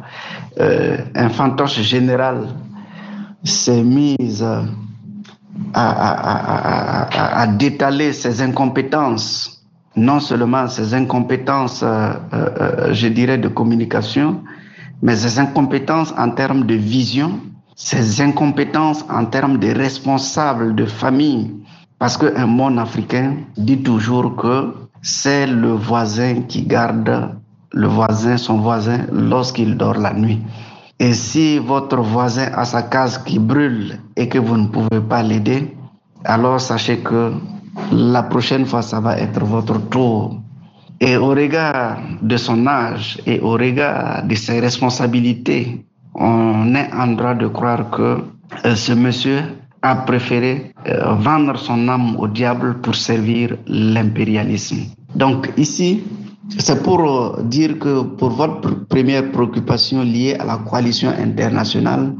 F: euh, un fantoche général s'est mis à, détaler ses incompétences, non seulement ses incompétences, euh, euh, euh, je dirais, de communication, mais ses incompétences en termes de vision, ses incompétences en termes de responsables de famille Parce qu'un monde africain dit toujours que c'est le voisin qui garde le voisin, son voisin, lorsqu'il dort la nuit. Et si votre voisin a sa case qui brûle et que vous ne pouvez pas l'aider, alors sachez que la prochaine fois, ça va être votre tour. Et au regard de son âge et au regard de ses responsabilités, on est en droit de croire que euh, ce monsieur a préféré euh, vendre son âme au diable pour servir l'impérialisme. Donc ici, c'est pour euh, dire que pour votre première préoccupation liée à la coalition internationale,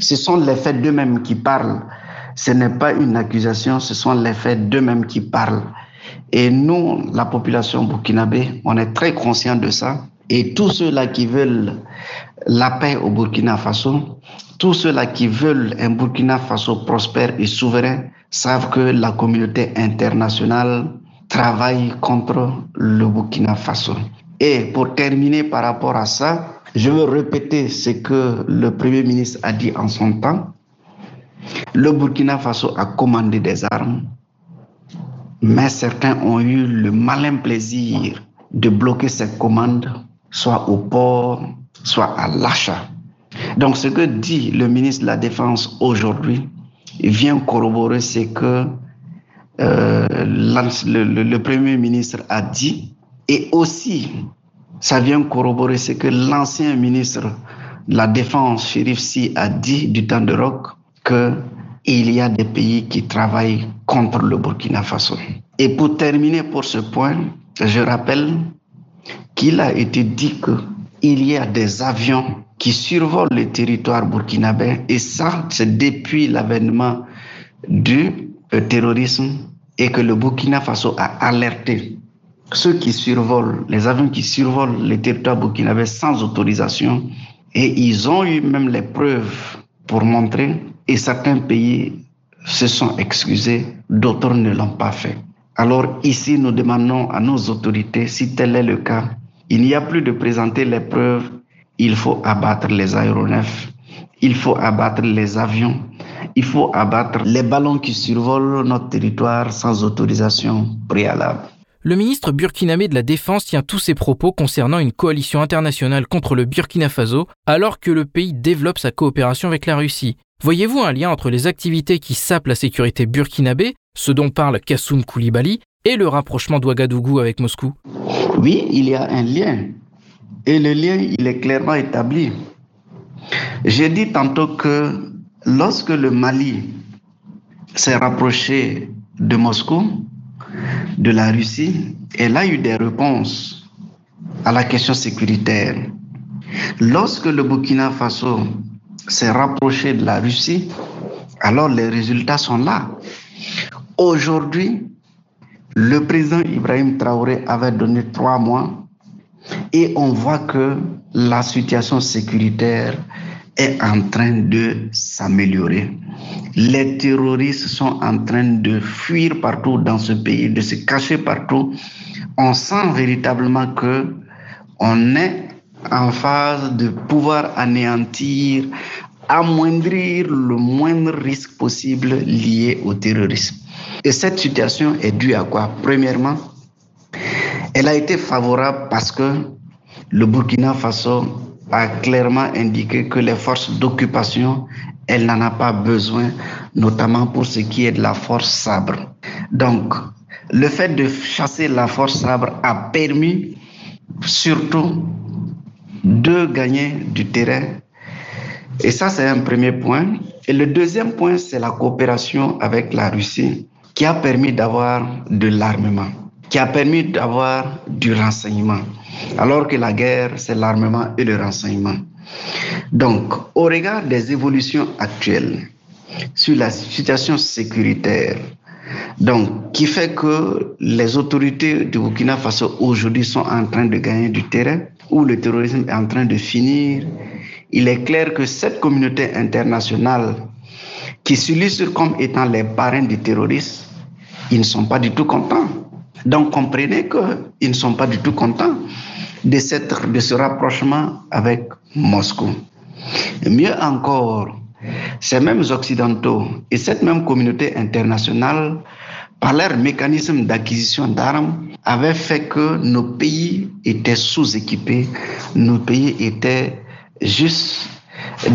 F: ce sont les faits d'eux-mêmes qui parlent. Ce n'est pas une accusation, ce sont les faits d'eux-mêmes qui parlent. Et nous, la population burkinabé, on est très conscient de ça. Et tous ceux-là qui veulent la paix au Burkina Faso, tous ceux-là qui veulent un Burkina Faso prospère et souverain, savent que la communauté internationale travaille contre le Burkina Faso. Et pour terminer par rapport à ça, je veux répéter ce que le Premier ministre a dit en son temps. Le Burkina Faso a commandé des armes, mais certains ont eu le malin plaisir de bloquer cette commande, soit au port, soit à l'achat. Donc ce que dit le ministre de la Défense aujourd'hui vient corroborer ce que euh, le, Premier ministre a dit et aussi ça vient corroborer ce que l'ancien ministre de la Défense, Shérif Si, a dit du temps de Rock, qu'il y a des pays qui travaillent contre le Burkina Faso. Et pour terminer pour ce point, je rappelle qu'il a été dit qu'il y a des avions qui survolent le territoire burkinabé et ça, c'est depuis l'avènement du euh, terrorisme et que le Burkina Faso a alerté ceux qui survolent, les avions qui survolent le territoire burkinabé sans autorisation et ils ont eu même les preuves pour montrer et certains pays se sont excusés, d'autres ne l'ont pas fait. Alors ici, nous demandons à nos autorités, si tel est le cas, il n'y a plus de présenter les preuves, il faut abattre les aéronefs, il faut abattre les avions, il faut abattre les ballons qui survolent notre territoire sans autorisation préalable.
B: Le ministre burkinabé de la Défense tient tous ses propos concernant une coalition internationale contre le Burkina Faso alors que le pays développe sa coopération avec la Russie. Voyez-vous un lien entre les activités qui sapent la sécurité burkinabé, ce dont parle Kassoum Koulibaly, et le rapprochement d'Ouagadougou avec Moscou?
F: Oui, il y a un lien. Et le lien, il est clairement établi. J'ai dit tantôt que lorsque le Mali s'est rapproché de Moscou, de la Russie, elle a eu des réponses à la question sécuritaire. Lorsque le Burkina Faso s'est rapproché de la Russie, alors les résultats sont là. Aujourd'hui, le président Ibrahim Traoré avait donné trois mois et on voit que la situation sécuritaire est en train de s'améliorer. Les terroristes sont en train de fuir partout dans ce pays, de se cacher partout. On sent véritablement que on est en phase de pouvoir anéantir, amoindrir le moindre risque possible lié au terrorisme. Et cette situation est due à quoi? Premièrement, elle a été favorable parce que le Burkina Faso a clairement indiqué que les forces d'occupation, elle n'en a pas besoin, notamment pour ce qui est de la force sabre. Donc, le fait de chasser la force sabre a permis surtout de gagner du terrain. Et ça, c'est un premier point. Et le deuxième point, c'est la coopération avec la Russie qui a permis d'avoir de l'armement, qui a permis d'avoir du renseignement alors que la guerre, c'est l'armement et le renseignement. Donc, au regard des évolutions actuelles sur la situation sécuritaire, donc, qui fait que les autorités du Burkina Faso aujourd'hui sont en train de gagner du terrain, où le terrorisme est en train de finir, il est clair que cette communauté internationale qui s'illustre comme étant les parrains du terrorisme, ils ne sont pas du tout contents. Donc comprenez qu'ils ne sont pas du tout contents de, cette, de ce rapprochement avec Moscou. mieux encore, ces mêmes Occidentaux et cette même communauté internationale par leur mécanisme d'acquisition d'armes, avait fait que nos pays étaient sous-équipés, nos pays étaient juste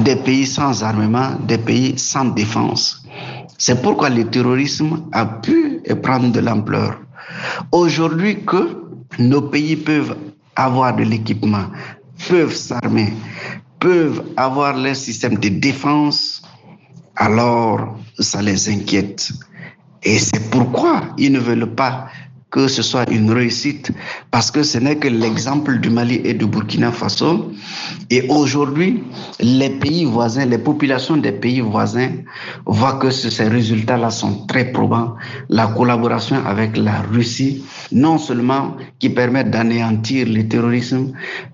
F: des pays sans armement, des pays sans défense. C'est pourquoi le terrorisme a pu prendre de l'ampleur. Aujourd'hui que nos pays peuvent avoir de l'équipement, peuvent s'armer, peuvent avoir leur système de défense, alors ça les inquiète. Et c'est pourquoi ils ne veulent pas que ce soit une réussite, parce que ce n'est que l'exemple du Mali et du Burkina Faso. Et aujourd'hui, les pays voisins, les populations des pays voisins voient que ces résultats-là sont très probants. La collaboration avec la Russie, non seulement qui permet d'anéantir le terrorisme,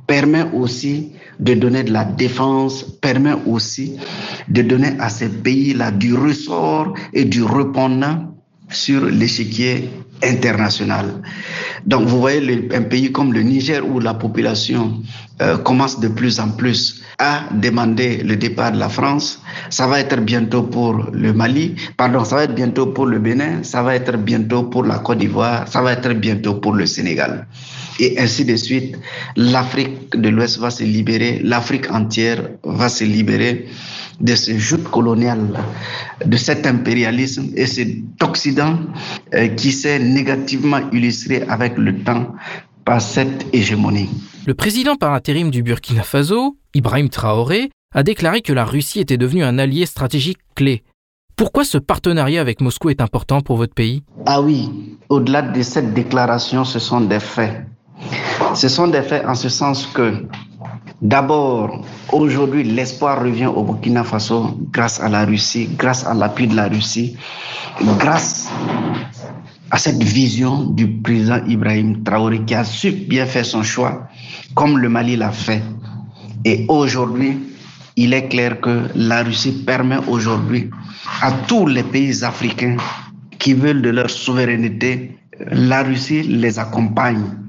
F: permet aussi de donner de la défense, permet aussi de donner à ces pays-là du ressort et du répondant sur l'échiquier international. Donc vous voyez un pays comme le Niger où la population euh, commence de plus en plus à demander le départ de la France. Ça va être bientôt pour le Mali, pardon, ça va être bientôt pour le Bénin, ça va être bientôt pour la Côte d'Ivoire, ça va être bientôt pour le Sénégal. Et ainsi de suite, l'Afrique de l'Ouest va se libérer, l'Afrique entière va se libérer de ce joute colonial, de cet impérialisme et cet Occident euh, qui s'est négativement illustré avec le temps par cette hégémonie.
B: Le président par intérim du Burkina Faso, Ibrahim Traoré, a déclaré que la Russie était devenue un allié stratégique clé. Pourquoi ce partenariat avec Moscou est important pour votre pays?
F: Ah oui, au-delà de cette déclaration, ce sont des faits. Ce sont des faits en ce sens que D'abord, aujourd'hui, l'espoir revient au Burkina Faso grâce à la Russie, grâce à l'appui de la Russie, grâce à cette vision du président Ibrahim Traoré qui a su bien faire son choix, comme le Mali l'a fait. Et aujourd'hui, il est clair que la Russie permet aujourd'hui à tous les pays africains qui veulent de leur souveraineté, la Russie les accompagne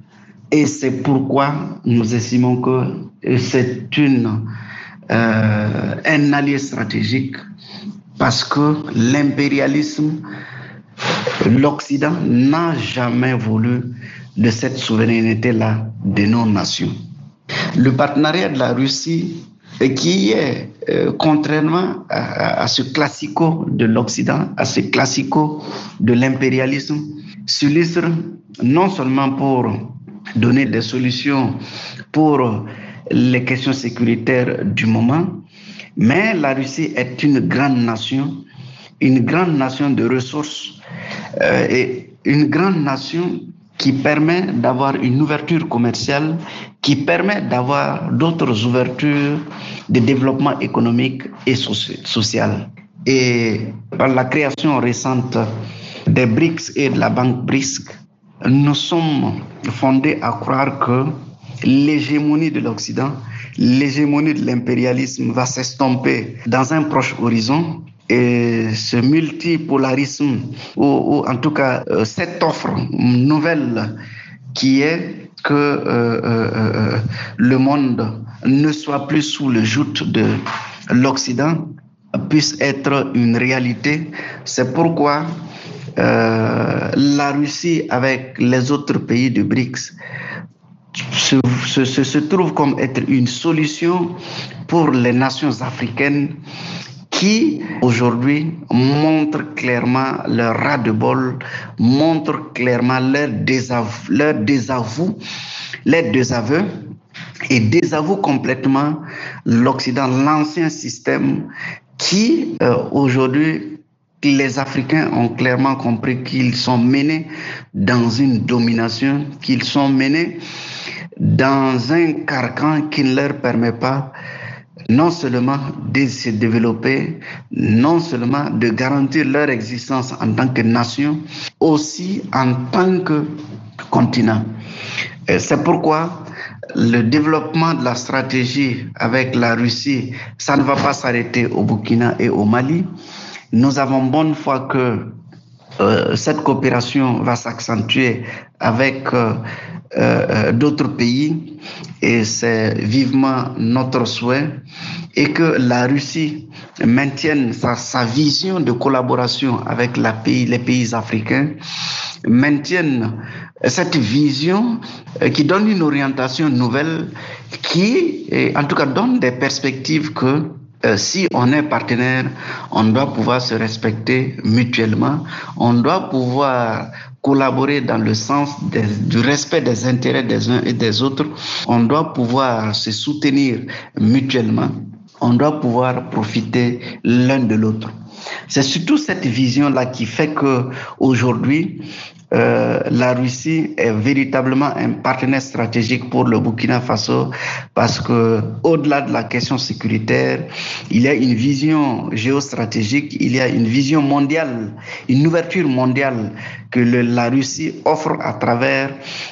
F: et c'est pourquoi nous estimons que c'est une, euh, un allié stratégique parce que l'impérialisme, l'Occident n'a jamais voulu de cette souveraineté-là de nos nations. Le partenariat de la Russie, qui est, euh, contrairement à, ce classico de l'Occident, à ce classico de l'impérialisme, s'illustre non seulement pour donner des solutions pour les questions sécuritaires du moment. Mais la Russie est une grande nation, une grande nation de ressources euh, et une grande nation qui permet d'avoir une ouverture commerciale, qui permet d'avoir d'autres ouvertures de développement économique et social. Et par la création récente des BRICS et de la banque BRICS, nous sommes fondés à croire que l'hégémonie de l'Occident, l'hégémonie de l'impérialisme va s'estomper dans un proche horizon et ce multipolarisme, ou, en tout cas euh, cette offre nouvelle qui est que euh, euh, le monde ne soit plus sous le joug de l'Occident, puisse être une réalité. C'est pourquoi la Russie avec les autres pays du BRICS se, se, se, trouve comme être une solution pour les nations africaines qui aujourd'hui montrent clairement leur ras de bol, montrent clairement leur désavou, leur désaveu et désavouent complètement l'Occident, l'ancien système qui euh, aujourd'hui les Africains ont clairement compris qu'ils sont menés dans une domination, qu'ils sont menés dans un carcan qui ne leur permet pas non seulement de se développer, non seulement de garantir leur existence en tant que nation, aussi en tant que continent. C'est pourquoi le développement de la stratégie avec la Russie, ça ne va pas s'arrêter au Burkina et au Mali, nous avons bonne foi que euh, cette coopération va s'accentuer avec euh, euh, d'autres pays et c'est vivement notre souhait et que la Russie maintienne sa, sa vision de collaboration avec la pays, les pays africains, maintienne cette vision qui donne une orientation nouvelle qui, en tout cas, donne des perspectives que euh, si on est partenaire, on doit pouvoir se respecter mutuellement, on doit pouvoir collaborer dans le sens du respect des intérêts des uns et des autres, on doit pouvoir se soutenir mutuellement, on doit pouvoir profiter l'un de l'autre. C'est surtout cette vision-là qui fait que aujourd'hui, euh, la Russie est véritablement un partenaire stratégique pour le Burkina Faso parce que au-delà de la question sécuritaire, il y a une vision géostratégique, il y a une vision mondiale, une ouverture mondiale que la Russie offre à travers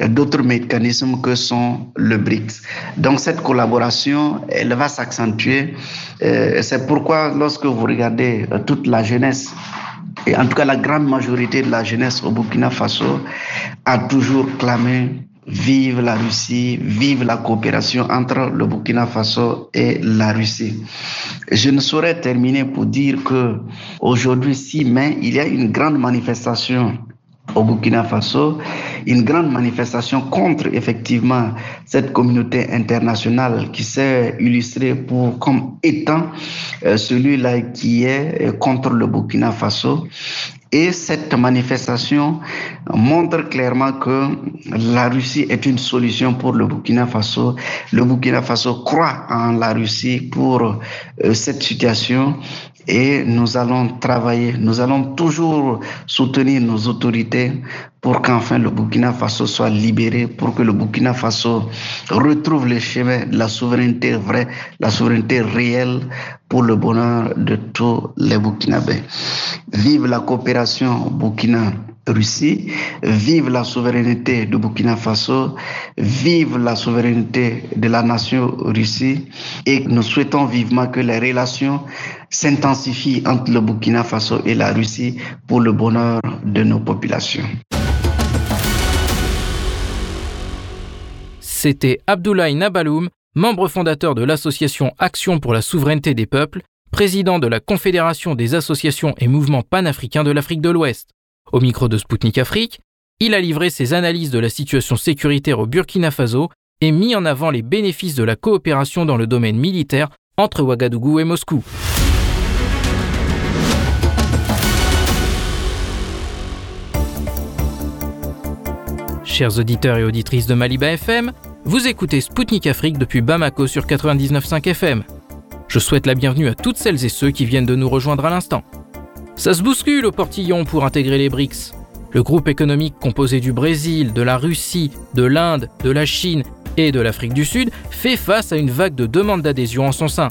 F: d'autres mécanismes que sont le BRICS. Donc cette collaboration, elle va s'accentuer. Euh, C'est pourquoi lorsque vous regardez euh, toute la jeunesse et en tout cas la grande majorité de la jeunesse au Burkina Faso a toujours clamé vive la Russie, vive la coopération entre le Burkina Faso et la Russie. Je ne saurais terminer pour dire que aujourd'hui, 6 mai, il y a une grande manifestation au Burkina Faso, une grande manifestation contre effectivement cette communauté internationale qui s'est illustrée pour comme étant euh, celui-là qui est euh, contre le Burkina Faso. Et cette manifestation montre clairement que la Russie est une solution pour le Burkina Faso. Le Burkina Faso croit en la Russie pour euh, cette situation et nous allons travailler, nous allons toujours soutenir nos autorités pour qu'enfin le Burkina Faso soit libéré, pour que le Burkina Faso retrouve le chemin de la souveraineté vraie, la souveraineté réelle pour le bonheur de tous les Burkinabés. Vive la coopération Burkina Russie, vive la souveraineté de Burkina Faso, vive la souveraineté de la nation Russie et nous souhaitons vivement que les relations s'intensifient entre le Burkina Faso et la Russie pour le bonheur de nos populations.
B: C'était Abdoulaye Nabaloum, membre fondateur de l'association Action pour la souveraineté des peuples, président de la Confédération des associations et mouvements panafricains de l'Afrique de l'Ouest. Au micro de Spoutnik Afrique, il a livré ses analyses de la situation sécuritaire au Burkina Faso et mis en avant les bénéfices de la coopération dans le domaine militaire entre Ouagadougou et Moscou. Chers auditeurs et auditrices de Maliba FM, vous écoutez Spoutnik Afrique depuis Bamako sur 99.5 FM. Je souhaite la bienvenue à toutes celles et ceux qui viennent de nous rejoindre à l'instant. Ça se bouscule au portillon pour intégrer les BRICS. Le groupe économique composé du Brésil, de la Russie, de l'Inde, de la Chine et de l'Afrique du Sud fait face à une vague de demandes d'adhésion en son sein.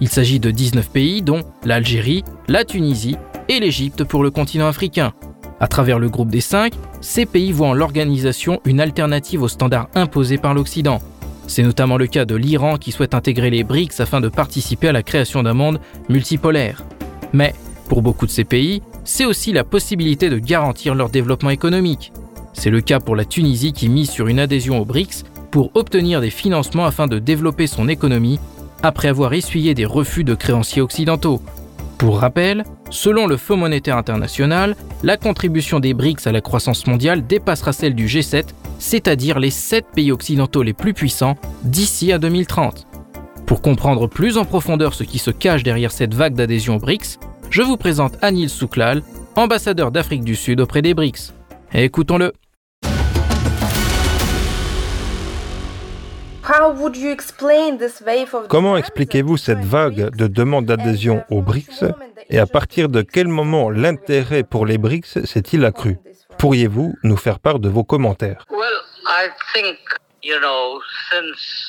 B: Il s'agit de 19 pays dont l'Algérie, la Tunisie et l'Égypte pour le continent africain. À travers le groupe des cinq, ces pays voient en l'organisation une alternative aux standards imposés par l'Occident. C'est notamment le cas de l'Iran qui souhaite intégrer les BRICS afin de participer à la création d'un monde multipolaire. Mais pour beaucoup de ces pays, c'est aussi la possibilité de garantir leur développement économique. C'est le cas pour la Tunisie qui mise sur une adhésion aux BRICS pour obtenir des financements afin de développer son économie après avoir essuyé des refus de créanciers occidentaux. Pour rappel, selon le Fonds monétaire international, la contribution des BRICS à la croissance mondiale dépassera celle du G7, c'est-à-dire les 7 pays occidentaux les plus puissants, d'ici à 2030. Pour comprendre plus en profondeur ce qui se cache derrière cette vague d'adhésion aux BRICS, je vous présente Anil Souklal, ambassadeur d'Afrique du Sud auprès des BRICS. Écoutons-le.
G: Comment expliquez-vous cette vague de demandes d'adhésion aux BRICS et à partir de quel moment l'intérêt pour les BRICS s'est-il accru? Pourriez-vous nous faire part de vos commentaires?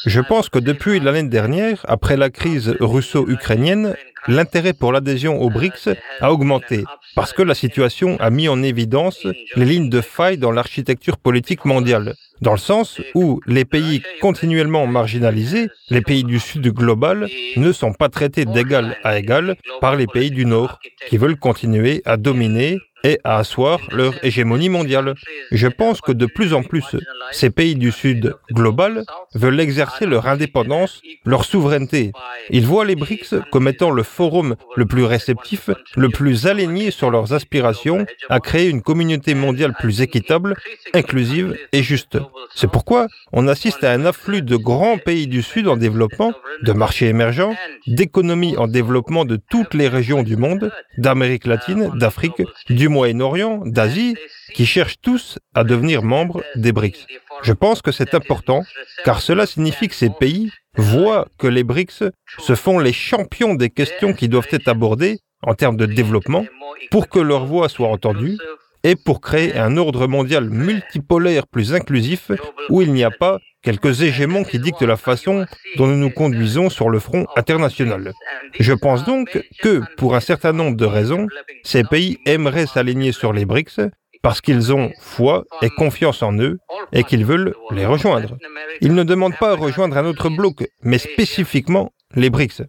G: Je pense que depuis l'année dernière, après la crise russo-ukrainienne, l'intérêt pour l'adhésion aux BRICS a augmenté parce que la situation a mis en évidence les lignes de faille dans l'architecture politique mondiale, dans le sens où les pays continuellement marginalisés, les pays du Sud global, ne sont pas traités d'égal à égal par les pays du Nord, qui veulent continuer à dominer et à asseoir leur hégémonie mondiale. Je pense que de plus en plus, ces pays du Sud global veulent exercer leur indépendance, leur souveraineté. Ils voient les BRICS comme étant le forum le plus réceptif, le plus aligné sur leurs aspirations à créer une communauté mondiale plus équitable, inclusive et juste. C'est pourquoi on assiste à un afflux de grands pays du Sud en développement, de marchés émergents, d'économies en développement de toutes les régions du monde, d'Amérique latine, d'Afrique, du Moyen-Orient, d'Asie, qui cherchent tous à devenir membres des BRICS. Je pense que c'est important, car cela signifie que ces pays voient que les BRICS se font les champions des questions qui doivent être abordées en termes de développement pour que leur voix soit entendue et pour créer un ordre mondial multipolaire plus inclusif où il n'y a pas quelques hégémons qui dictent la façon dont nous nous conduisons sur le front international. Je pense donc que, pour un certain nombre de raisons, ces pays aimeraient s'aligner sur les BRICS parce qu'ils ont foi et confiance en eux et qu'ils veulent les rejoindre. Ils ne demandent pas à rejoindre un autre bloc, mais spécifiquement les BRICS.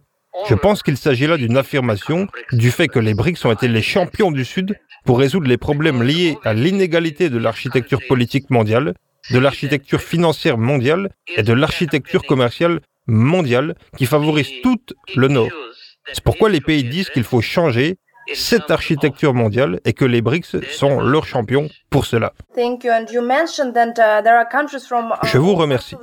G: Je pense qu'il s'agit là d'une affirmation du fait que les BRICS ont été les champions du Sud pour résoudre les problèmes liés à l'inégalité de l'architecture politique mondiale, de l'architecture financière mondiale et de l'architecture commerciale mondiale qui favorise tout le Nord. C'est pourquoi les pays disent qu'il faut changer cette architecture mondiale et que les BRICS sont leurs champions pour cela. Je vous remercie.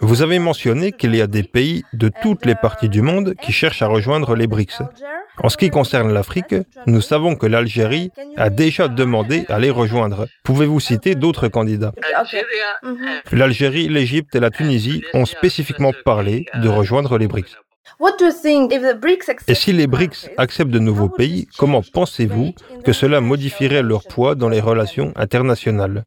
G: Vous avez mentionné qu'il y a des pays de toutes les parties du monde qui cherchent à rejoindre les BRICS. En ce qui concerne l'Afrique, nous savons que l'Algérie a déjà demandé à les rejoindre. Pouvez-vous citer d'autres candidats? L'Algérie, l'Égypte et la Tunisie ont spécifiquement parlé de rejoindre les BRICS. Et si les BRICS acceptent de nouveaux pays, comment pensez-vous que cela modifierait leur poids dans les relations internationales?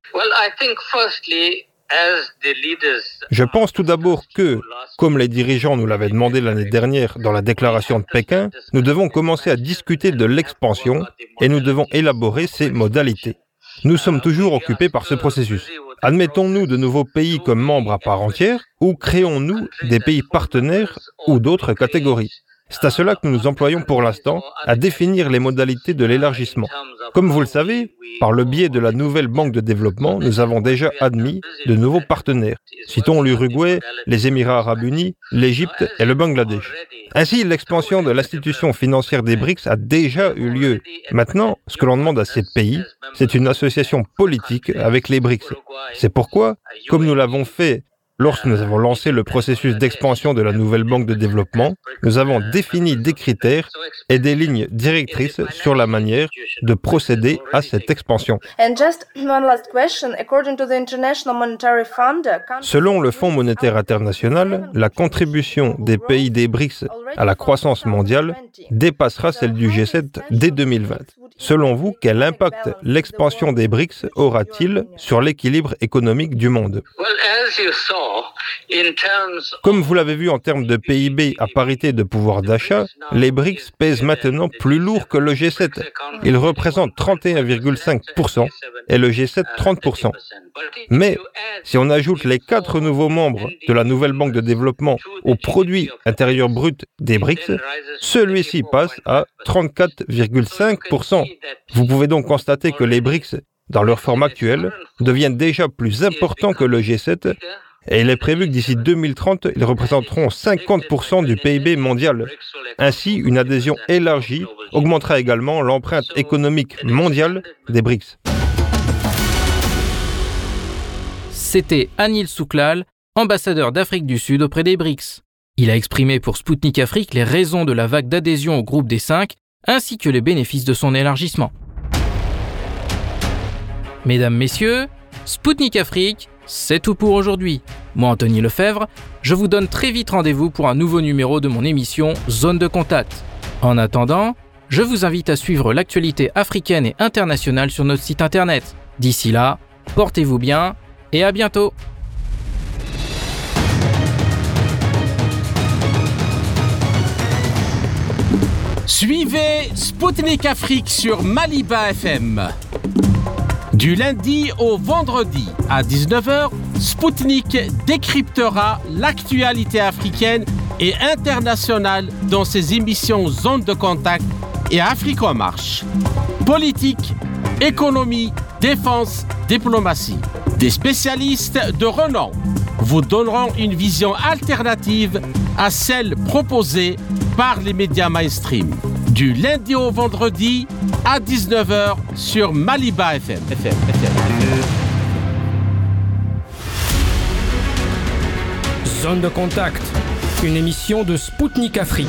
G: Je pense tout d'abord que, comme les dirigeants nous l'avaient demandé l'année dernière dans la déclaration de Pékin, nous devons commencer à discuter de l'expansion et nous devons élaborer ses modalités. Nous sommes toujours occupés par ce processus. Admettons-nous de nouveaux pays comme membres à part entière ou créons-nous des pays partenaires ou d'autres catégories c'est à cela que nous nous employons pour l'instant, à définir les modalités de l'élargissement. Comme vous le savez, par le biais de la nouvelle banque de développement, nous avons déjà admis de nouveaux partenaires. Citons l'Uruguay, les Émirats arabes unis, l'Égypte et le Bangladesh. Ainsi, l'expansion de l'institution financière des BRICS a déjà eu lieu. Maintenant, ce que l'on demande à ces pays, c'est une association politique avec les BRICS. C'est pourquoi, comme nous l'avons fait Lorsque nous avons lancé le processus d'expansion de la nouvelle banque de développement, nous avons défini des critères et des lignes directrices sur la manière de procéder à cette expansion. Selon le Fonds monétaire international, la contribution des pays des BRICS à la croissance mondiale dépassera celle du G7 dès 2020. Selon vous, quel impact l'expansion des BRICS aura-t-il sur l'équilibre économique du monde Comme vous l'avez vu en termes de PIB à parité de pouvoir d'achat, les BRICS pèsent maintenant plus lourd que le G7. Ils représentent 31,5% et le G7 30%. Mais si on ajoute les quatre nouveaux membres de la nouvelle banque de développement au produit intérieur brut des BRICS, celui-ci passe à 34,5%. Vous pouvez donc constater que les BRICS, dans leur forme actuelle, deviennent déjà plus importants que le G7 et il est prévu que d'ici 2030, ils représenteront 50% du PIB mondial. Ainsi, une adhésion élargie augmentera également l'empreinte économique mondiale des BRICS.
B: C'était Anil Souklal, ambassadeur d'Afrique du Sud auprès des BRICS. Il a exprimé pour Sputnik Afrique les raisons de la vague d'adhésion au groupe des cinq, ainsi que les bénéfices de son élargissement. Mesdames, Messieurs, Sputnik Afrique, c'est tout pour aujourd'hui. Moi, Anthony Lefebvre, je vous donne très vite rendez-vous pour un nouveau numéro de mon émission Zone de Contact. En attendant, je vous invite à suivre l'actualité africaine et internationale sur notre site internet. D'ici là, portez-vous bien et à bientôt
E: Suivez Spoutnik Afrique sur Maliba FM. Du lundi au vendredi à 19h, Spoutnik décryptera l'actualité africaine et internationale dans ses émissions Zone de contact et Afrique en marche. Politique, économie, défense, diplomatie. Des spécialistes de renom vous donneront une vision alternative à celle proposée par les médias mainstream. Du lundi au vendredi à 19h sur Maliba FM.
A: Zone de contact, une émission de Spoutnik Afrique.